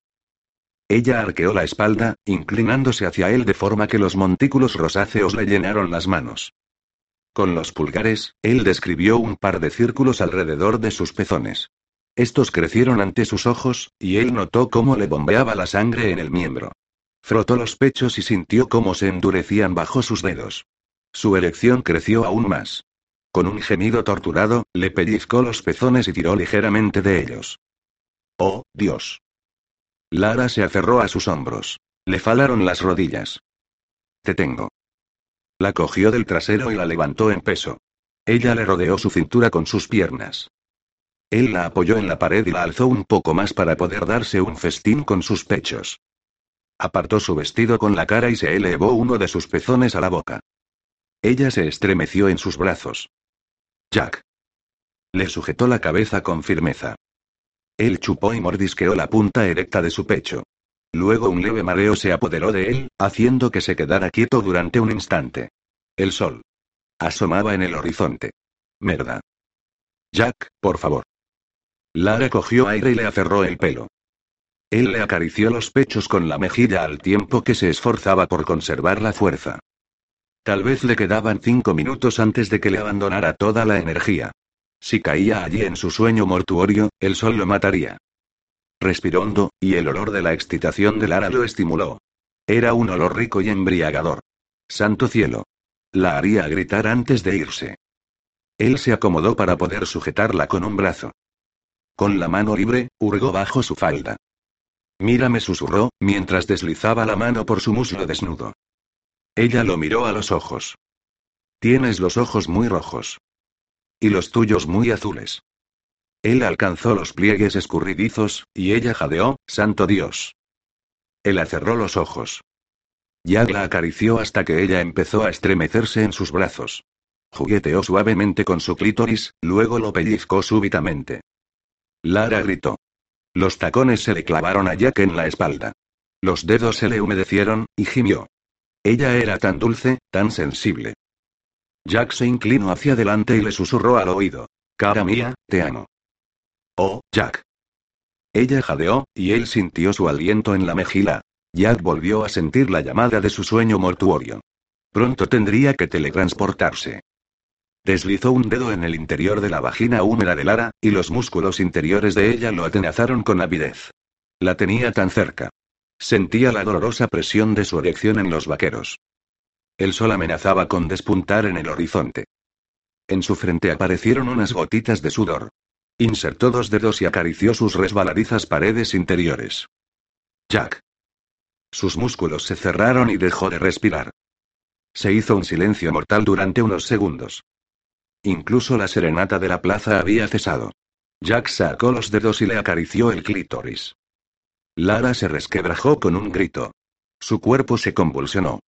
Ella arqueó la espalda, inclinándose hacia él de forma que los montículos rosáceos le llenaron las manos. Con los pulgares, él describió un par de círculos alrededor de sus pezones. Estos crecieron ante sus ojos, y él notó cómo le bombeaba la sangre en el miembro. Frotó los pechos y sintió cómo se endurecían bajo sus dedos. Su erección creció aún más. Con un gemido torturado, le pellizcó los pezones y tiró ligeramente de ellos. ¡Oh, Dios! Lara se aferró a sus hombros. Le falaron las rodillas. Te tengo. La cogió del trasero y la levantó en peso. Ella le rodeó su cintura con sus piernas. Él la apoyó en la pared y la alzó un poco más para poder darse un festín con sus pechos. Apartó su vestido con la cara y se elevó uno de sus pezones a la boca. Ella se estremeció en sus brazos. Jack. Le sujetó la cabeza con firmeza. Él chupó y mordisqueó la punta erecta de su pecho. Luego un leve mareo se apoderó de él, haciendo que se quedara quieto durante un instante. El sol. Asomaba en el horizonte. Merda. Jack, por favor. Lara cogió aire y le aferró el pelo. Él le acarició los pechos con la mejilla al tiempo que se esforzaba por conservar la fuerza. Tal vez le quedaban cinco minutos antes de que le abandonara toda la energía. Si caía allí en su sueño mortuorio, el sol lo mataría. Respiró hondo, y el olor de la excitación de Lara lo estimuló. Era un olor rico y embriagador. Santo cielo. La haría gritar antes de irse. Él se acomodó para poder sujetarla con un brazo. Con la mano libre, hurgó bajo su falda. Mírame, susurró, mientras deslizaba la mano por su muslo desnudo. Ella lo miró a los ojos. Tienes los ojos muy rojos. Y los tuyos muy azules. Él alcanzó los pliegues escurridizos, y ella jadeó, Santo Dios. Él cerró los ojos. Yag la acarició hasta que ella empezó a estremecerse en sus brazos. Jugueteó suavemente con su clítoris, luego lo pellizcó súbitamente. Lara gritó. Los tacones se le clavaron a Jack en la espalda. Los dedos se le humedecieron, y gimió. Ella era tan dulce, tan sensible. Jack se inclinó hacia adelante y le susurró al oído. Cara mía, te amo. Oh, Jack. Ella jadeó, y él sintió su aliento en la mejilla. Jack volvió a sentir la llamada de su sueño mortuorio. Pronto tendría que teletransportarse. Deslizó un dedo en el interior de la vagina húmeda de Lara, y los músculos interiores de ella lo atenazaron con avidez. La tenía tan cerca. Sentía la dolorosa presión de su erección en los vaqueros. El sol amenazaba con despuntar en el horizonte. En su frente aparecieron unas gotitas de sudor. Insertó dos dedos y acarició sus resbaladizas paredes interiores. Jack. Sus músculos se cerraron y dejó de respirar. Se hizo un silencio mortal durante unos segundos. Incluso la serenata de la plaza había cesado. Jack sacó los dedos y le acarició el clítoris. Lara se resquebrajó con un grito. Su cuerpo se convulsionó.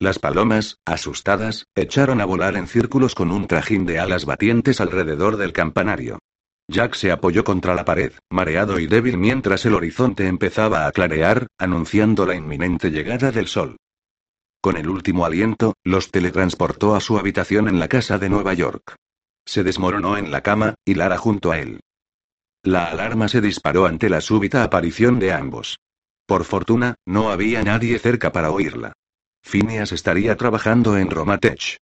Las palomas, asustadas, echaron a volar en círculos con un trajín de alas batientes alrededor del campanario. Jack se apoyó contra la pared, mareado y débil mientras el horizonte empezaba a clarear, anunciando la inminente llegada del sol. Con el último aliento, los teletransportó a su habitación en la casa de Nueva York. Se desmoronó en la cama, y Lara junto a él. La alarma se disparó ante la súbita aparición de ambos. Por fortuna, no había nadie cerca para oírla. Phineas estaría trabajando en Romatech.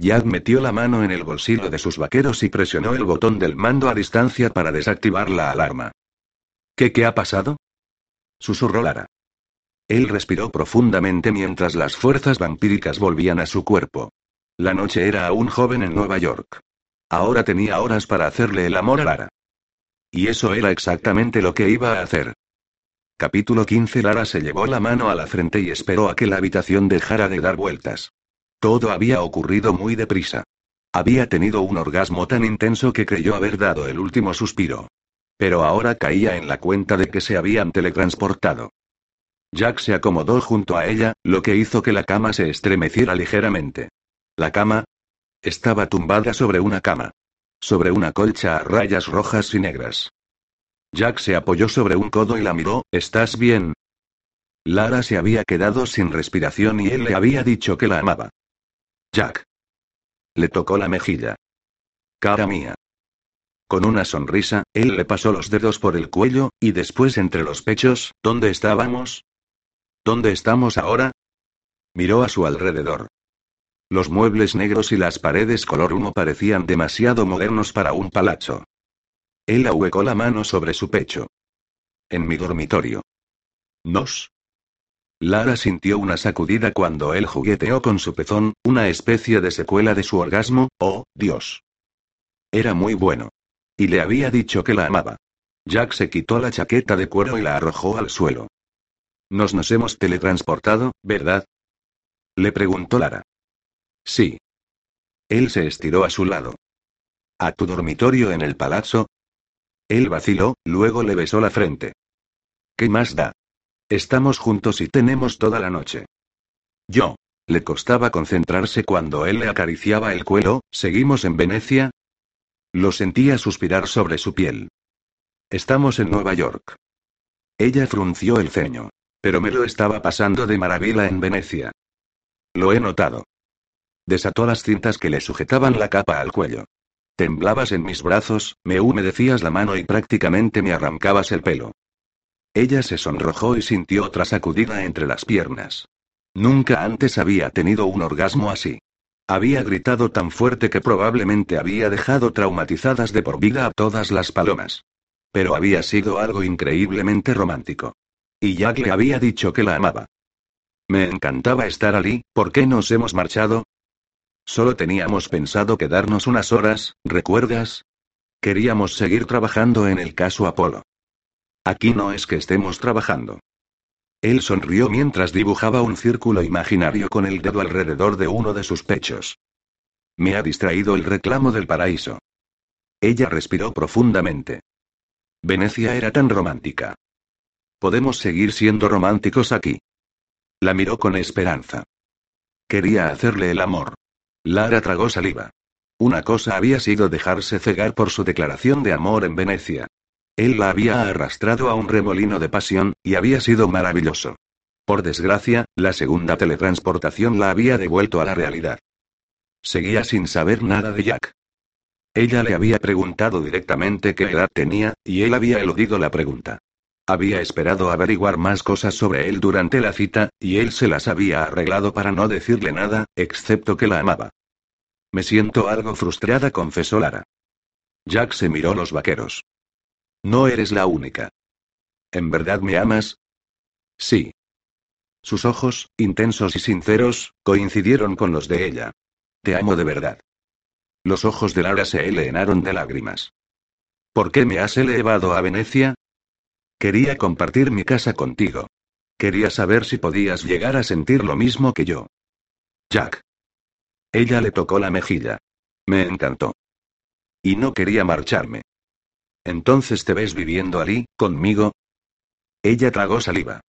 Jack metió la mano en el bolsillo de sus vaqueros y presionó el botón del mando a distancia para desactivar la alarma. ¿Qué qué ha pasado? susurró Lara. Él respiró profundamente mientras las fuerzas vampíricas volvían a su cuerpo. La noche era aún joven en Nueva York. Ahora tenía horas para hacerle el amor a Lara. Y eso era exactamente lo que iba a hacer. Capítulo 15 Lara se llevó la mano a la frente y esperó a que la habitación dejara de dar vueltas. Todo había ocurrido muy deprisa. Había tenido un orgasmo tan intenso que creyó haber dado el último suspiro. Pero ahora caía en la cuenta de que se habían teletransportado. Jack se acomodó junto a ella, lo que hizo que la cama se estremeciera ligeramente. La cama estaba tumbada sobre una cama. Sobre una colcha a rayas rojas y negras. Jack se apoyó sobre un codo y la miró, ¿estás bien? Lara se había quedado sin respiración y él le había dicho que la amaba. Jack. Le tocó la mejilla. Cara mía. Con una sonrisa, él le pasó los dedos por el cuello, y después entre los pechos, ¿dónde estábamos? ¿Dónde estamos ahora? Miró a su alrededor. Los muebles negros y las paredes color humo parecían demasiado modernos para un palacio. Él ahuecó la mano sobre su pecho. En mi dormitorio. ¿Nos? Lara sintió una sacudida cuando él jugueteó con su pezón, una especie de secuela de su orgasmo, oh, Dios. Era muy bueno. Y le había dicho que la amaba. Jack se quitó la chaqueta de cuero y la arrojó al suelo. Nos nos hemos teletransportado, ¿verdad? Le preguntó Lara. Sí. Él se estiró a su lado. ¿A tu dormitorio en el palazzo? Él vaciló, luego le besó la frente. ¿Qué más da? Estamos juntos y tenemos toda la noche. Yo. Le costaba concentrarse cuando él le acariciaba el cuello, ¿seguimos en Venecia? Lo sentía suspirar sobre su piel. Estamos en Nueva York. Ella frunció el ceño. Pero me lo estaba pasando de maravilla en Venecia. Lo he notado. Desató las cintas que le sujetaban la capa al cuello. Temblabas en mis brazos, me humedecías la mano y prácticamente me arrancabas el pelo. Ella se sonrojó y sintió otra sacudida entre las piernas. Nunca antes había tenido un orgasmo así. Había gritado tan fuerte que probablemente había dejado traumatizadas de por vida a todas las palomas. Pero había sido algo increíblemente romántico. Y Jack le había dicho que la amaba. Me encantaba estar allí, ¿por qué nos hemos marchado? Solo teníamos pensado quedarnos unas horas, ¿recuerdas? Queríamos seguir trabajando en el caso Apolo. Aquí no es que estemos trabajando. Él sonrió mientras dibujaba un círculo imaginario con el dedo alrededor de uno de sus pechos. Me ha distraído el reclamo del paraíso. Ella respiró profundamente. Venecia era tan romántica. Podemos seguir siendo románticos aquí. La miró con esperanza. Quería hacerle el amor. Lara tragó saliva. Una cosa había sido dejarse cegar por su declaración de amor en Venecia. Él la había arrastrado a un remolino de pasión, y había sido maravilloso. Por desgracia, la segunda teletransportación la había devuelto a la realidad. Seguía sin saber nada de Jack. Ella le había preguntado directamente qué edad tenía, y él había eludido la pregunta. Había esperado averiguar más cosas sobre él durante la cita, y él se las había arreglado para no decirle nada, excepto que la amaba. Me siento algo frustrada, confesó Lara. Jack se miró los vaqueros. No eres la única. ¿En verdad me amas? Sí. Sus ojos, intensos y sinceros, coincidieron con los de ella. Te amo de verdad. Los ojos de Lara se llenaron de lágrimas. ¿Por qué me has elevado a Venecia? Quería compartir mi casa contigo. Quería saber si podías llegar a sentir lo mismo que yo. Jack. Ella le tocó la mejilla. Me encantó. Y no quería marcharme. Entonces te ves viviendo allí, conmigo. Ella tragó saliva.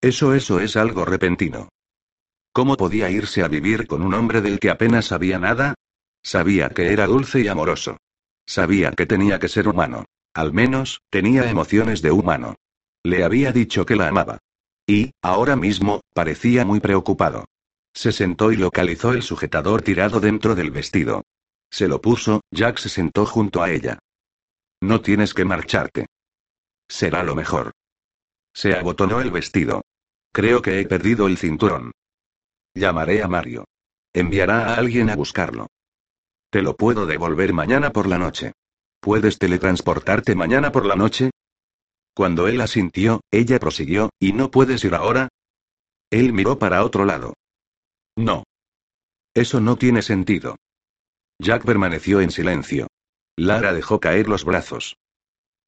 Eso, eso es algo repentino. ¿Cómo podía irse a vivir con un hombre del que apenas sabía nada? Sabía que era dulce y amoroso. Sabía que tenía que ser humano. Al menos, tenía emociones de humano. Le había dicho que la amaba. Y, ahora mismo, parecía muy preocupado. Se sentó y localizó el sujetador tirado dentro del vestido. Se lo puso, Jack se sentó junto a ella. No tienes que marcharte. Será lo mejor. Se abotonó el vestido. Creo que he perdido el cinturón. Llamaré a Mario. Enviará a alguien a buscarlo. Te lo puedo devolver mañana por la noche. ¿Puedes teletransportarte mañana por la noche? Cuando él asintió, ella prosiguió, ¿y no puedes ir ahora? Él miró para otro lado. No. Eso no tiene sentido. Jack permaneció en silencio. Lara dejó caer los brazos.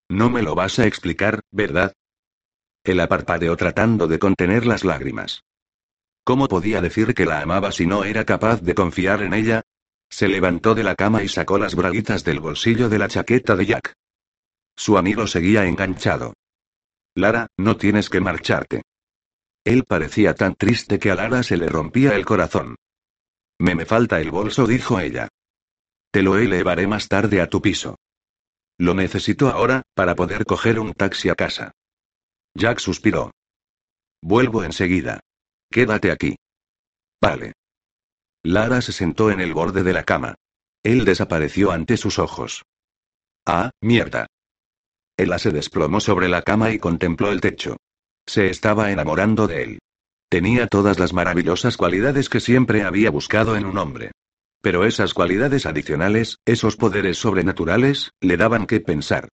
No me lo vas a explicar, ¿verdad? Él aparpadeó tratando de contener las lágrimas. ¿Cómo podía decir que la amaba si no era capaz de confiar en ella? Se levantó de la cama y sacó las braguitas del bolsillo de la chaqueta de Jack. Su amigo seguía enganchado. Lara, no tienes que marcharte. Él parecía tan triste que a Lara se le rompía el corazón. Me me falta el bolso, dijo ella. Te lo elevaré más tarde a tu piso. Lo necesito ahora, para poder coger un taxi a casa. Jack suspiró. Vuelvo enseguida. Quédate aquí. Vale. Lara se sentó en el borde de la cama. Él desapareció ante sus ojos. Ah, mierda. Ella se desplomó sobre la cama y contempló el techo. Se estaba enamorando de él. Tenía todas las maravillosas cualidades que siempre había buscado en un hombre. Pero esas cualidades adicionales, esos poderes sobrenaturales, le daban que pensar.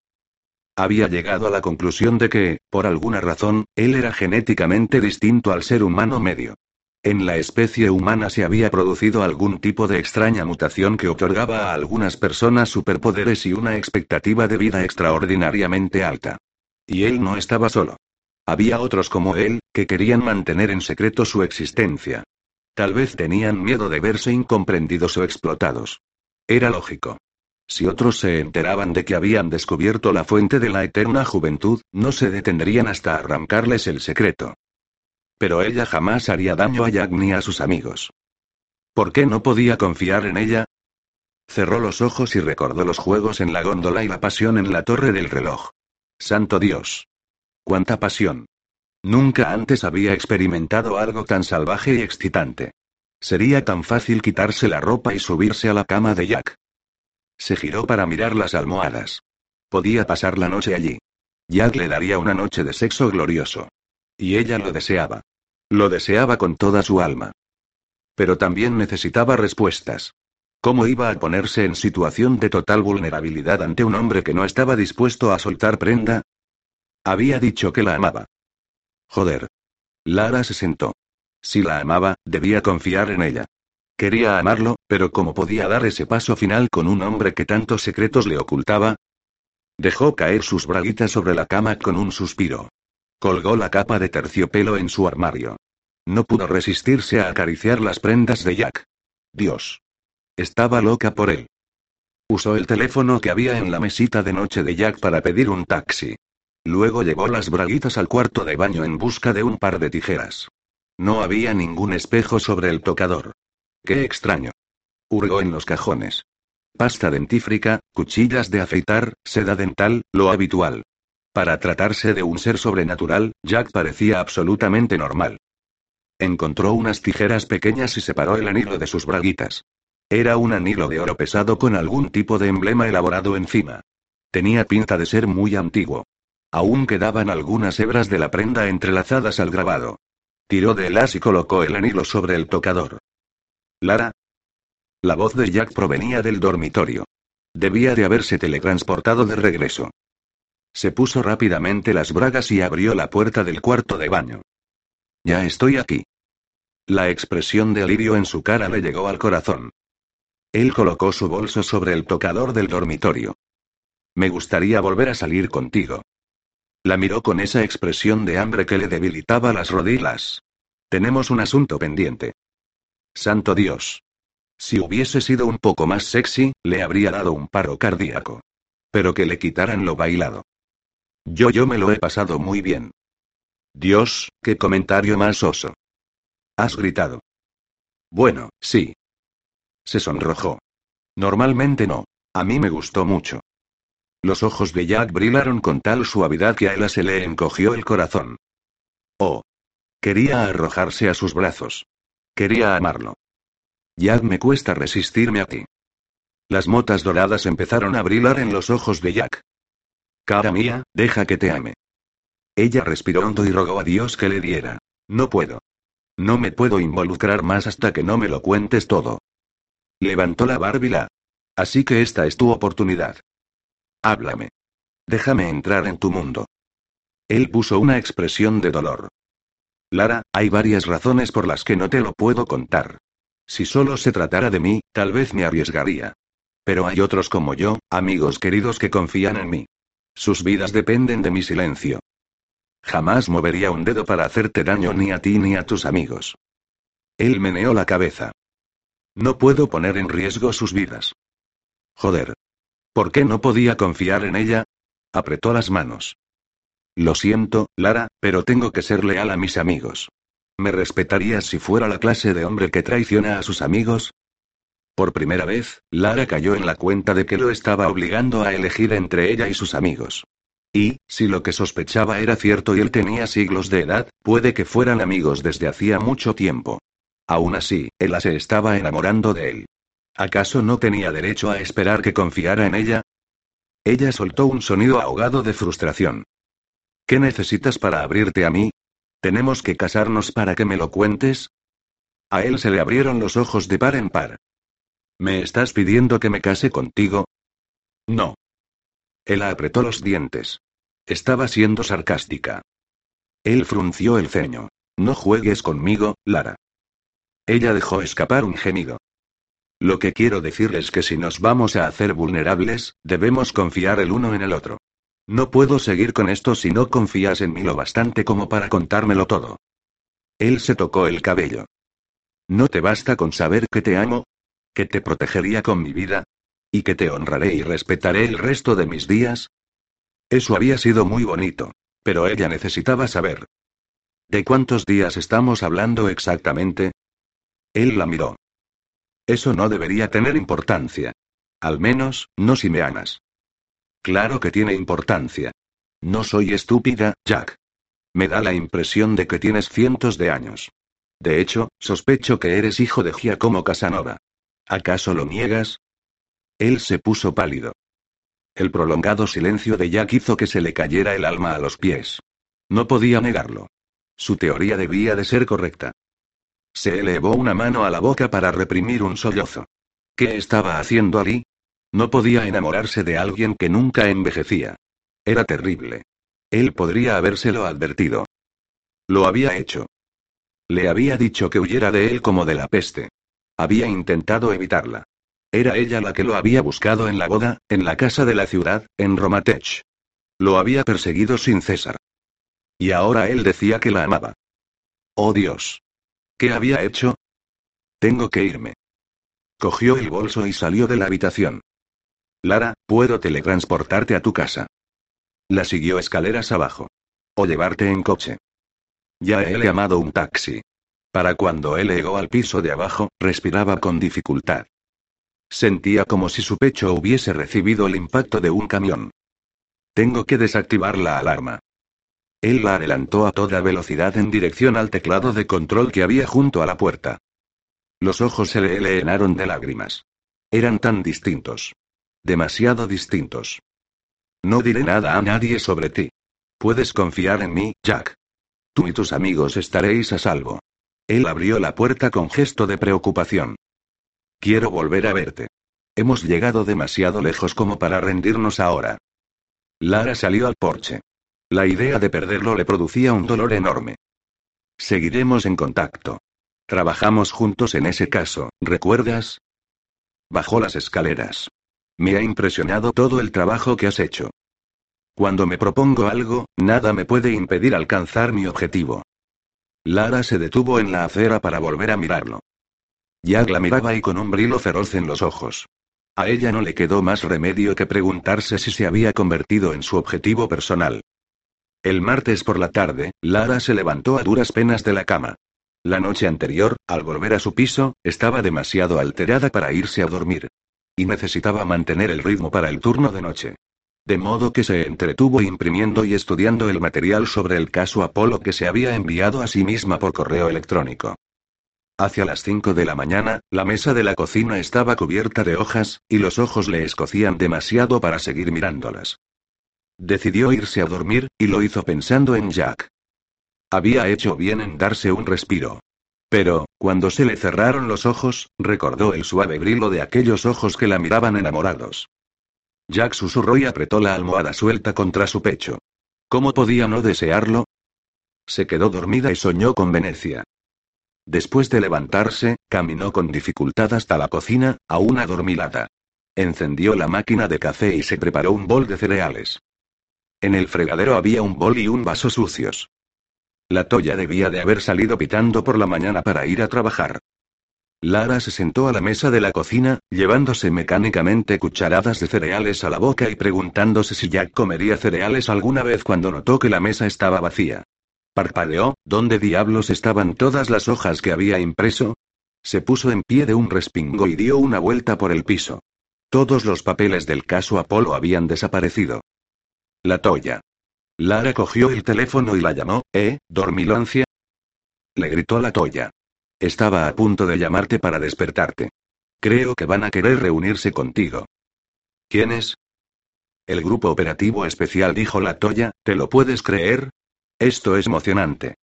Había llegado a la conclusión de que, por alguna razón, él era genéticamente distinto al ser humano medio. En la especie humana se había producido algún tipo de extraña mutación que otorgaba a algunas personas superpoderes y una expectativa de vida extraordinariamente alta. Y él no estaba solo. Había otros como él, que querían mantener en secreto su existencia. Tal vez tenían miedo de verse incomprendidos o explotados. Era lógico. Si otros se enteraban de que habían descubierto la fuente de la eterna juventud, no se detendrían hasta arrancarles el secreto. Pero ella jamás haría daño a Jack ni a sus amigos. ¿Por qué no podía confiar en ella? Cerró los ojos y recordó los juegos en la góndola y la pasión en la torre del reloj. Santo Dios. ¡Cuánta pasión! Nunca antes había experimentado algo tan salvaje y excitante. Sería tan fácil quitarse la ropa y subirse a la cama de Jack. Se giró para mirar las almohadas. Podía pasar la noche allí. Jack le daría una noche de sexo glorioso. Y ella lo deseaba. Lo deseaba con toda su alma. Pero también necesitaba respuestas. ¿Cómo iba a ponerse en situación de total vulnerabilidad ante un hombre que no estaba dispuesto a soltar prenda? Había dicho que la amaba. Joder. Lara se sentó. Si la amaba, debía confiar en ella. Quería amarlo, pero ¿cómo podía dar ese paso final con un hombre que tantos secretos le ocultaba? Dejó caer sus braguitas sobre la cama con un suspiro. Colgó la capa de terciopelo en su armario. No pudo resistirse a acariciar las prendas de Jack. Dios. Estaba loca por él. Usó el teléfono que había en la mesita de noche de Jack para pedir un taxi. Luego llevó las braguitas al cuarto de baño en busca de un par de tijeras. No había ningún espejo sobre el tocador. Qué extraño. Hurgó en los cajones. Pasta dentífrica, cuchillas de afeitar, seda dental, lo habitual. Para tratarse de un ser sobrenatural, Jack parecía absolutamente normal. Encontró unas tijeras pequeñas y separó el anillo de sus braguitas. Era un anillo de oro pesado con algún tipo de emblema elaborado encima. Tenía pinta de ser muy antiguo. Aún quedaban algunas hebras de la prenda entrelazadas al grabado. Tiró de las y colocó el anillo sobre el tocador. Lara. La voz de Jack provenía del dormitorio. Debía de haberse teletransportado de regreso. Se puso rápidamente las bragas y abrió la puerta del cuarto de baño. Ya estoy aquí. La expresión de alivio en su cara le llegó al corazón. Él colocó su bolso sobre el tocador del dormitorio. Me gustaría volver a salir contigo. La miró con esa expresión de hambre que le debilitaba las rodillas. Tenemos un asunto pendiente. Santo Dios. Si hubiese sido un poco más sexy, le habría dado un paro cardíaco. Pero que le quitaran lo bailado. Yo yo me lo he pasado muy bien. Dios, qué comentario más oso. Has gritado. Bueno, sí. Se sonrojó. Normalmente no. A mí me gustó mucho. Los ojos de Jack brillaron con tal suavidad que a ella se le encogió el corazón. Oh. Quería arrojarse a sus brazos. Quería amarlo. Ya me cuesta resistirme a ti. Las motas doradas empezaron a brillar en los ojos de Jack. Cara mía, deja que te ame. Ella respiró hondo y rogó a Dios que le diera. No puedo. No me puedo involucrar más hasta que no me lo cuentes todo. Levantó la barbila. Así que esta es tu oportunidad. Háblame. Déjame entrar en tu mundo. Él puso una expresión de dolor. Lara, hay varias razones por las que no te lo puedo contar. Si solo se tratara de mí, tal vez me arriesgaría. Pero hay otros como yo, amigos queridos que confían en mí. Sus vidas dependen de mi silencio. Jamás movería un dedo para hacerte daño ni a ti ni a tus amigos. Él meneó la cabeza. No puedo poner en riesgo sus vidas. Joder. ¿Por qué no podía confiar en ella? Apretó las manos. Lo siento, Lara, pero tengo que ser leal a mis amigos. ¿Me respetarías si fuera la clase de hombre que traiciona a sus amigos? Por primera vez, Lara cayó en la cuenta de que lo estaba obligando a elegir entre ella y sus amigos. Y, si lo que sospechaba era cierto y él tenía siglos de edad, puede que fueran amigos desde hacía mucho tiempo. Aún así, ella se estaba enamorando de él. ¿Acaso no tenía derecho a esperar que confiara en ella? Ella soltó un sonido ahogado de frustración. ¿Qué necesitas para abrirte a mí? ¿Tenemos que casarnos para que me lo cuentes? A él se le abrieron los ojos de par en par. ¿Me estás pidiendo que me case contigo? No. Él apretó los dientes. Estaba siendo sarcástica. Él frunció el ceño. No juegues conmigo, Lara. Ella dejó escapar un gemido. Lo que quiero decir es que si nos vamos a hacer vulnerables, debemos confiar el uno en el otro. No puedo seguir con esto si no confías en mí lo bastante como para contármelo todo. Él se tocó el cabello. ¿No te basta con saber que te amo? que te protegería con mi vida, y que te honraré y respetaré el resto de mis días. Eso había sido muy bonito, pero ella necesitaba saber. ¿De cuántos días estamos hablando exactamente? Él la miró. Eso no debería tener importancia. Al menos, no si me amas. Claro que tiene importancia. No soy estúpida, Jack. Me da la impresión de que tienes cientos de años. De hecho, sospecho que eres hijo de Giacomo Casanova. ¿Acaso lo niegas? Él se puso pálido. El prolongado silencio de Jack hizo que se le cayera el alma a los pies. No podía negarlo. Su teoría debía de ser correcta. Se elevó una mano a la boca para reprimir un sollozo. ¿Qué estaba haciendo allí? No podía enamorarse de alguien que nunca envejecía. Era terrible. Él podría habérselo advertido. Lo había hecho. Le había dicho que huyera de él como de la peste. Había intentado evitarla. Era ella la que lo había buscado en la boda, en la casa de la ciudad, en Romatech. Lo había perseguido sin cesar. Y ahora él decía que la amaba. Oh Dios. ¿Qué había hecho? Tengo que irme. Cogió el bolso y salió de la habitación. Lara, puedo teletransportarte a tu casa. La siguió escaleras abajo. O llevarte en coche. Ya he llamado un taxi. Para cuando él llegó al piso de abajo, respiraba con dificultad. Sentía como si su pecho hubiese recibido el impacto de un camión. Tengo que desactivar la alarma. Él la adelantó a toda velocidad en dirección al teclado de control que había junto a la puerta. Los ojos se le llenaron de lágrimas. Eran tan distintos. Demasiado distintos. No diré nada a nadie sobre ti. Puedes confiar en mí, Jack. Tú y tus amigos estaréis a salvo. Él abrió la puerta con gesto de preocupación. Quiero volver a verte. Hemos llegado demasiado lejos como para rendirnos ahora. Lara salió al porche. La idea de perderlo le producía un dolor enorme. Seguiremos en contacto. Trabajamos juntos en ese caso, ¿recuerdas? Bajó las escaleras. Me ha impresionado todo el trabajo que has hecho. Cuando me propongo algo, nada me puede impedir alcanzar mi objetivo. Lara se detuvo en la acera para volver a mirarlo. Jack la miraba y con un brillo feroz en los ojos. A ella no le quedó más remedio que preguntarse si se había convertido en su objetivo personal. El martes por la tarde, Lara se levantó a duras penas de la cama. La noche anterior, al volver a su piso, estaba demasiado alterada para irse a dormir. Y necesitaba mantener el ritmo para el turno de noche. De modo que se entretuvo imprimiendo y estudiando el material sobre el caso Apolo que se había enviado a sí misma por correo electrónico. Hacia las 5 de la mañana, la mesa de la cocina estaba cubierta de hojas, y los ojos le escocían demasiado para seguir mirándolas. Decidió irse a dormir, y lo hizo pensando en Jack. Había hecho bien en darse un respiro. Pero, cuando se le cerraron los ojos, recordó el suave brillo de aquellos ojos que la miraban enamorados. Jack susurró y apretó la almohada suelta contra su pecho. ¿Cómo podía no desearlo? Se quedó dormida y soñó con Venecia. Después de levantarse, caminó con dificultad hasta la cocina, aún adormilada. Encendió la máquina de café y se preparó un bol de cereales. En el fregadero había un bol y un vaso sucios. La Toya debía de haber salido pitando por la mañana para ir a trabajar. Lara se sentó a la mesa de la cocina, llevándose mecánicamente cucharadas de cereales a la boca y preguntándose si Jack comería cereales alguna vez cuando notó que la mesa estaba vacía. Parpadeó, ¿dónde diablos estaban todas las hojas que había impreso? Se puso en pie de un respingo y dio una vuelta por el piso. Todos los papeles del caso Apolo habían desaparecido. La Toya. Lara cogió el teléfono y la llamó, ¿eh, dormilancia? Le gritó la Toya. Estaba a punto de llamarte para despertarte. Creo que van a querer reunirse contigo. ¿Quiénes? El grupo operativo especial dijo la Toya, ¿te lo puedes creer? Esto es emocionante.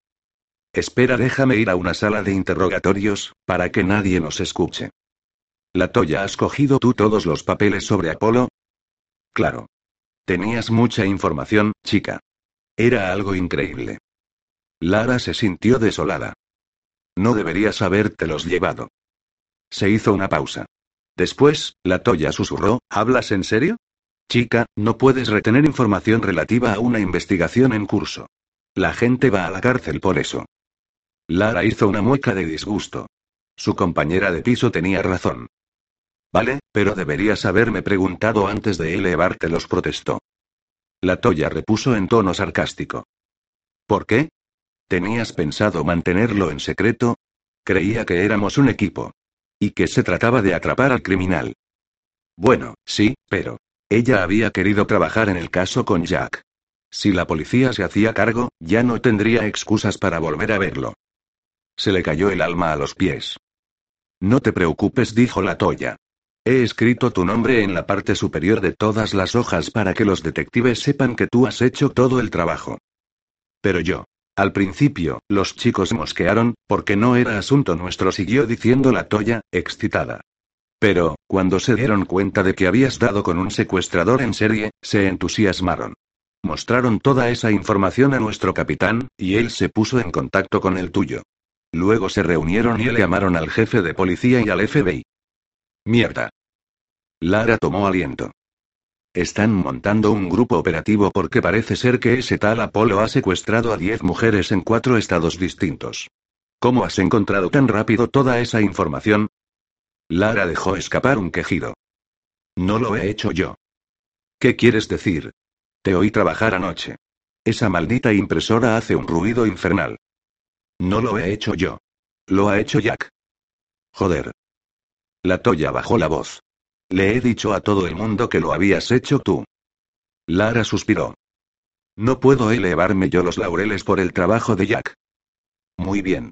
Espera, déjame ir a una sala de interrogatorios, para que nadie nos escuche. ¿La Toya has cogido tú todos los papeles sobre Apolo? Claro. Tenías mucha información, chica. Era algo increíble. Lara se sintió desolada. No deberías habértelos llevado. Se hizo una pausa. Después, la Toya susurró, ¿hablas en serio? Chica, no puedes retener información relativa a una investigación en curso. La gente va a la cárcel por eso. Lara hizo una mueca de disgusto. Su compañera de piso tenía razón. Vale, pero deberías haberme preguntado antes de elevártelos, protestó. La Toya repuso en tono sarcástico. ¿Por qué? ¿Tenías pensado mantenerlo en secreto? Creía que éramos un equipo. Y que se trataba de atrapar al criminal. Bueno, sí, pero. Ella había querido trabajar en el caso con Jack. Si la policía se hacía cargo, ya no tendría excusas para volver a verlo. Se le cayó el alma a los pies. No te preocupes, dijo la Toya. He escrito tu nombre en la parte superior de todas las hojas para que los detectives sepan que tú has hecho todo el trabajo. Pero yo. Al principio, los chicos mosquearon, porque no era asunto nuestro, siguió diciendo la Toya, excitada. Pero, cuando se dieron cuenta de que habías dado con un secuestrador en serie, se entusiasmaron. Mostraron toda esa información a nuestro capitán, y él se puso en contacto con el tuyo. Luego se reunieron y le llamaron al jefe de policía y al FBI. Mierda. Lara tomó aliento. Están montando un grupo operativo porque parece ser que ese tal Apolo ha secuestrado a 10 mujeres en cuatro estados distintos. ¿Cómo has encontrado tan rápido toda esa información? Lara dejó escapar un quejido. No lo he hecho yo. ¿Qué quieres decir? Te oí trabajar anoche. Esa maldita impresora hace un ruido infernal. No lo he hecho yo. Lo ha hecho Jack. Joder. La Toya bajó la voz. Le he dicho a todo el mundo que lo habías hecho tú. Lara suspiró. No puedo elevarme yo los laureles por el trabajo de Jack. Muy bien.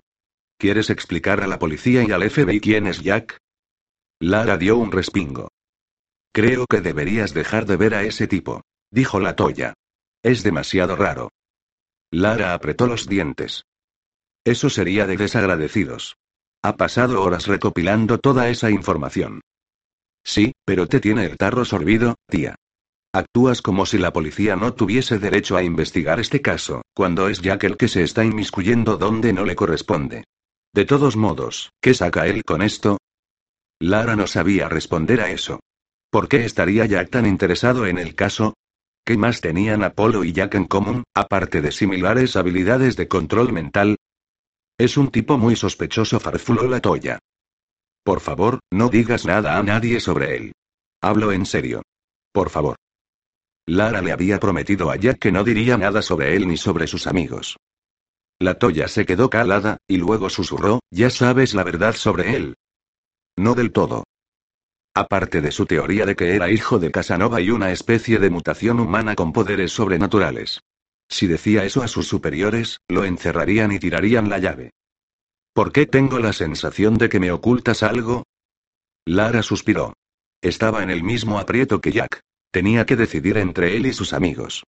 ¿Quieres explicar a la policía y al FBI quién es Jack? Lara dio un respingo. Creo que deberías dejar de ver a ese tipo, dijo la Toya. Es demasiado raro. Lara apretó los dientes. Eso sería de desagradecidos. Ha pasado horas recopilando toda esa información. Sí, pero te tiene el tarro sorbido, tía. Actúas como si la policía no tuviese derecho a investigar este caso, cuando es Jack el que se está inmiscuyendo donde no le corresponde. De todos modos, ¿qué saca él con esto? Lara no sabía responder a eso. ¿Por qué estaría Jack tan interesado en el caso? ¿Qué más tenían Apolo y Jack en común, aparte de similares habilidades de control mental? Es un tipo muy sospechoso, farfuló la Toya. Por favor, no digas nada a nadie sobre él. Hablo en serio. Por favor. Lara le había prometido a Jack que no diría nada sobre él ni sobre sus amigos. La Toya se quedó calada, y luego susurró, ya sabes la verdad sobre él. No del todo. Aparte de su teoría de que era hijo de Casanova y una especie de mutación humana con poderes sobrenaturales. Si decía eso a sus superiores, lo encerrarían y tirarían la llave. ¿Por qué tengo la sensación de que me ocultas algo? Lara suspiró. Estaba en el mismo aprieto que Jack. Tenía que decidir entre él y sus amigos.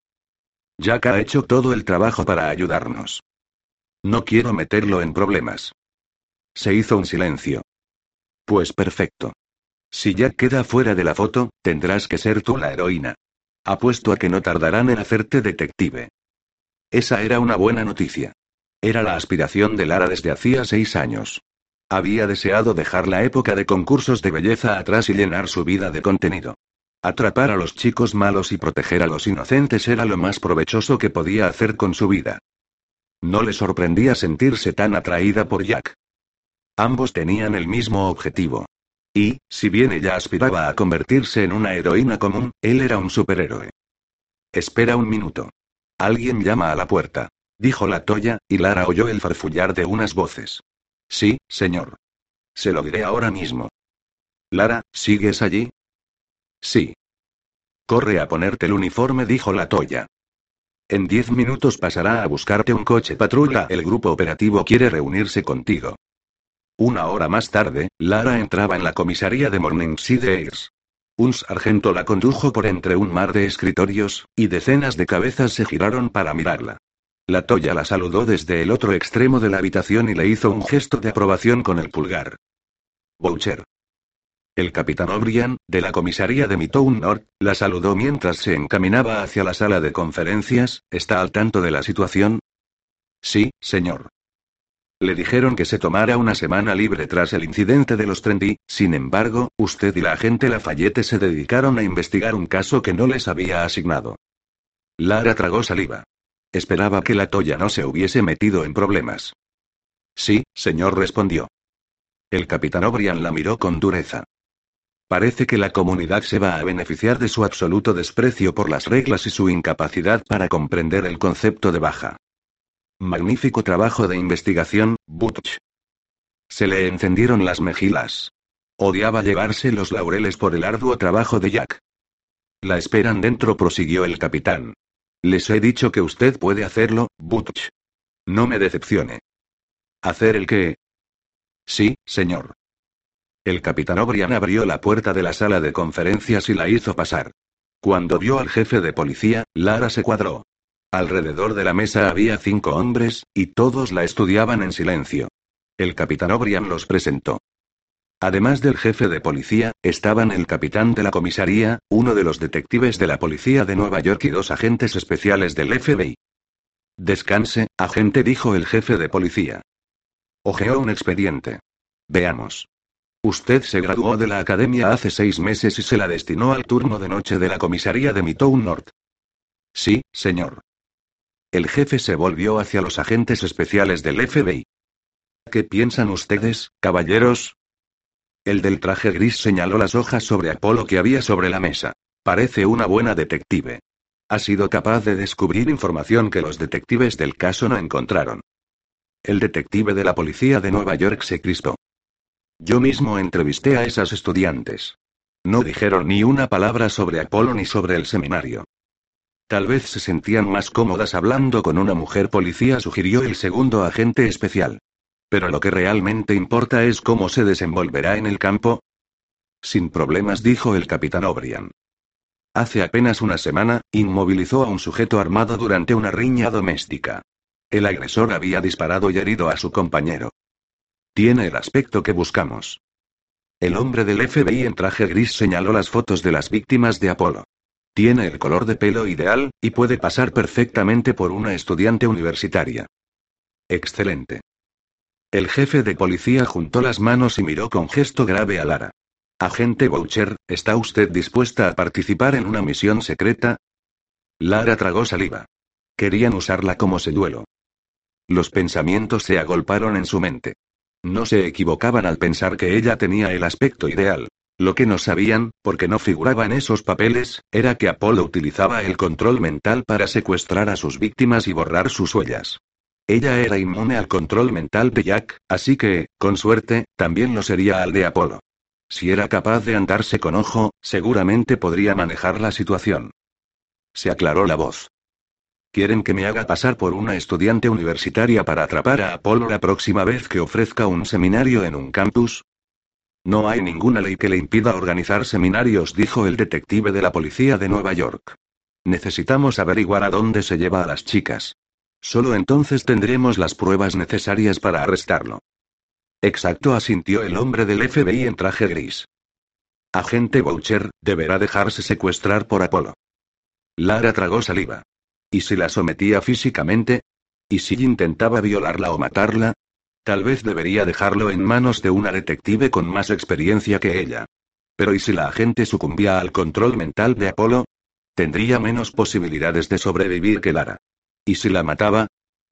Jack ha hecho todo el trabajo para ayudarnos. No quiero meterlo en problemas. Se hizo un silencio. Pues perfecto. Si Jack queda fuera de la foto, tendrás que ser tú la heroína. Apuesto a que no tardarán en hacerte detective. Esa era una buena noticia. Era la aspiración de Lara desde hacía seis años. Había deseado dejar la época de concursos de belleza atrás y llenar su vida de contenido. Atrapar a los chicos malos y proteger a los inocentes era lo más provechoso que podía hacer con su vida. No le sorprendía sentirse tan atraída por Jack. Ambos tenían el mismo objetivo. Y, si bien ella aspiraba a convertirse en una heroína común, él era un superhéroe. Espera un minuto. Alguien llama a la puerta. Dijo la Toya, y Lara oyó el farfullar de unas voces. Sí, señor. Se lo diré ahora mismo. Lara, ¿sigues allí? Sí. Corre a ponerte el uniforme, dijo la Toya. En diez minutos pasará a buscarte un coche patrulla. El grupo operativo quiere reunirse contigo. Una hora más tarde, Lara entraba en la comisaría de Morningside Airs. Un sargento la condujo por entre un mar de escritorios, y decenas de cabezas se giraron para mirarla. La Toya la saludó desde el otro extremo de la habitación y le hizo un gesto de aprobación con el pulgar. Boucher. El capitán O'Brien, de la comisaría de Mitown North, la saludó mientras se encaminaba hacia la sala de conferencias. ¿Está al tanto de la situación? Sí, señor. Le dijeron que se tomara una semana libre tras el incidente de los Trendy, sin embargo, usted y la agente Lafayette se dedicaron a investigar un caso que no les había asignado. Lara tragó saliva. Esperaba que la Toya no se hubiese metido en problemas. Sí, señor, respondió. El capitán O'Brien la miró con dureza. Parece que la comunidad se va a beneficiar de su absoluto desprecio por las reglas y su incapacidad para comprender el concepto de baja. Magnífico trabajo de investigación, Butch. Se le encendieron las mejillas. Odiaba llevarse los laureles por el arduo trabajo de Jack. La esperan dentro, prosiguió el capitán. Les he dicho que usted puede hacerlo, Butch. No me decepcione. ¿Hacer el qué? Sí, señor. El capitán O'Brien abrió la puerta de la sala de conferencias y la hizo pasar. Cuando vio al jefe de policía, Lara se cuadró. Alrededor de la mesa había cinco hombres, y todos la estudiaban en silencio. El capitán O'Brien los presentó. Además del jefe de policía, estaban el capitán de la comisaría, uno de los detectives de la policía de Nueva York y dos agentes especiales del FBI. Descanse, agente, dijo el jefe de policía. Ojeó un expediente. Veamos. Usted se graduó de la academia hace seis meses y se la destinó al turno de noche de la comisaría de Midtown North. Sí, señor. El jefe se volvió hacia los agentes especiales del FBI. ¿Qué piensan ustedes, caballeros? El del traje gris señaló las hojas sobre Apolo que había sobre la mesa. Parece una buena detective. Ha sido capaz de descubrir información que los detectives del caso no encontraron. El detective de la policía de Nueva York se crispó. Yo mismo entrevisté a esas estudiantes. No dijeron ni una palabra sobre Apolo ni sobre el seminario. Tal vez se sentían más cómodas hablando con una mujer policía, sugirió el segundo agente especial. Pero lo que realmente importa es cómo se desenvolverá en el campo. Sin problemas, dijo el capitán O'Brien. Hace apenas una semana, inmovilizó a un sujeto armado durante una riña doméstica. El agresor había disparado y herido a su compañero. Tiene el aspecto que buscamos. El hombre del FBI en traje gris señaló las fotos de las víctimas de Apolo. Tiene el color de pelo ideal, y puede pasar perfectamente por una estudiante universitaria. Excelente. El jefe de policía juntó las manos y miró con gesto grave a Lara. Agente Boucher, ¿está usted dispuesta a participar en una misión secreta? Lara tragó saliva. Querían usarla como seduelo. Los pensamientos se agolparon en su mente. No se equivocaban al pensar que ella tenía el aspecto ideal. Lo que no sabían, porque no figuraba en esos papeles, era que Apolo utilizaba el control mental para secuestrar a sus víctimas y borrar sus huellas. Ella era inmune al control mental de Jack, así que, con suerte, también lo sería al de Apolo. Si era capaz de andarse con ojo, seguramente podría manejar la situación. Se aclaró la voz. ¿Quieren que me haga pasar por una estudiante universitaria para atrapar a Apolo la próxima vez que ofrezca un seminario en un campus? No hay ninguna ley que le impida organizar seminarios, dijo el detective de la policía de Nueva York. Necesitamos averiguar a dónde se lleva a las chicas. Solo entonces tendremos las pruebas necesarias para arrestarlo. Exacto, asintió el hombre del FBI en traje gris. Agente Boucher, deberá dejarse secuestrar por Apolo. Lara tragó saliva. ¿Y si la sometía físicamente? ¿Y si intentaba violarla o matarla? Tal vez debería dejarlo en manos de una detective con más experiencia que ella. Pero ¿y si la agente sucumbía al control mental de Apolo? Tendría menos posibilidades de sobrevivir que Lara. ¿Y si la mataba?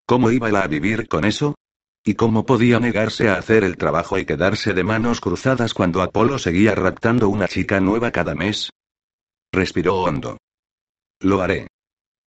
¿Cómo iba a vivir con eso? ¿Y cómo podía negarse a hacer el trabajo y quedarse de manos cruzadas cuando Apolo seguía raptando una chica nueva cada mes? Respiró hondo. Lo haré.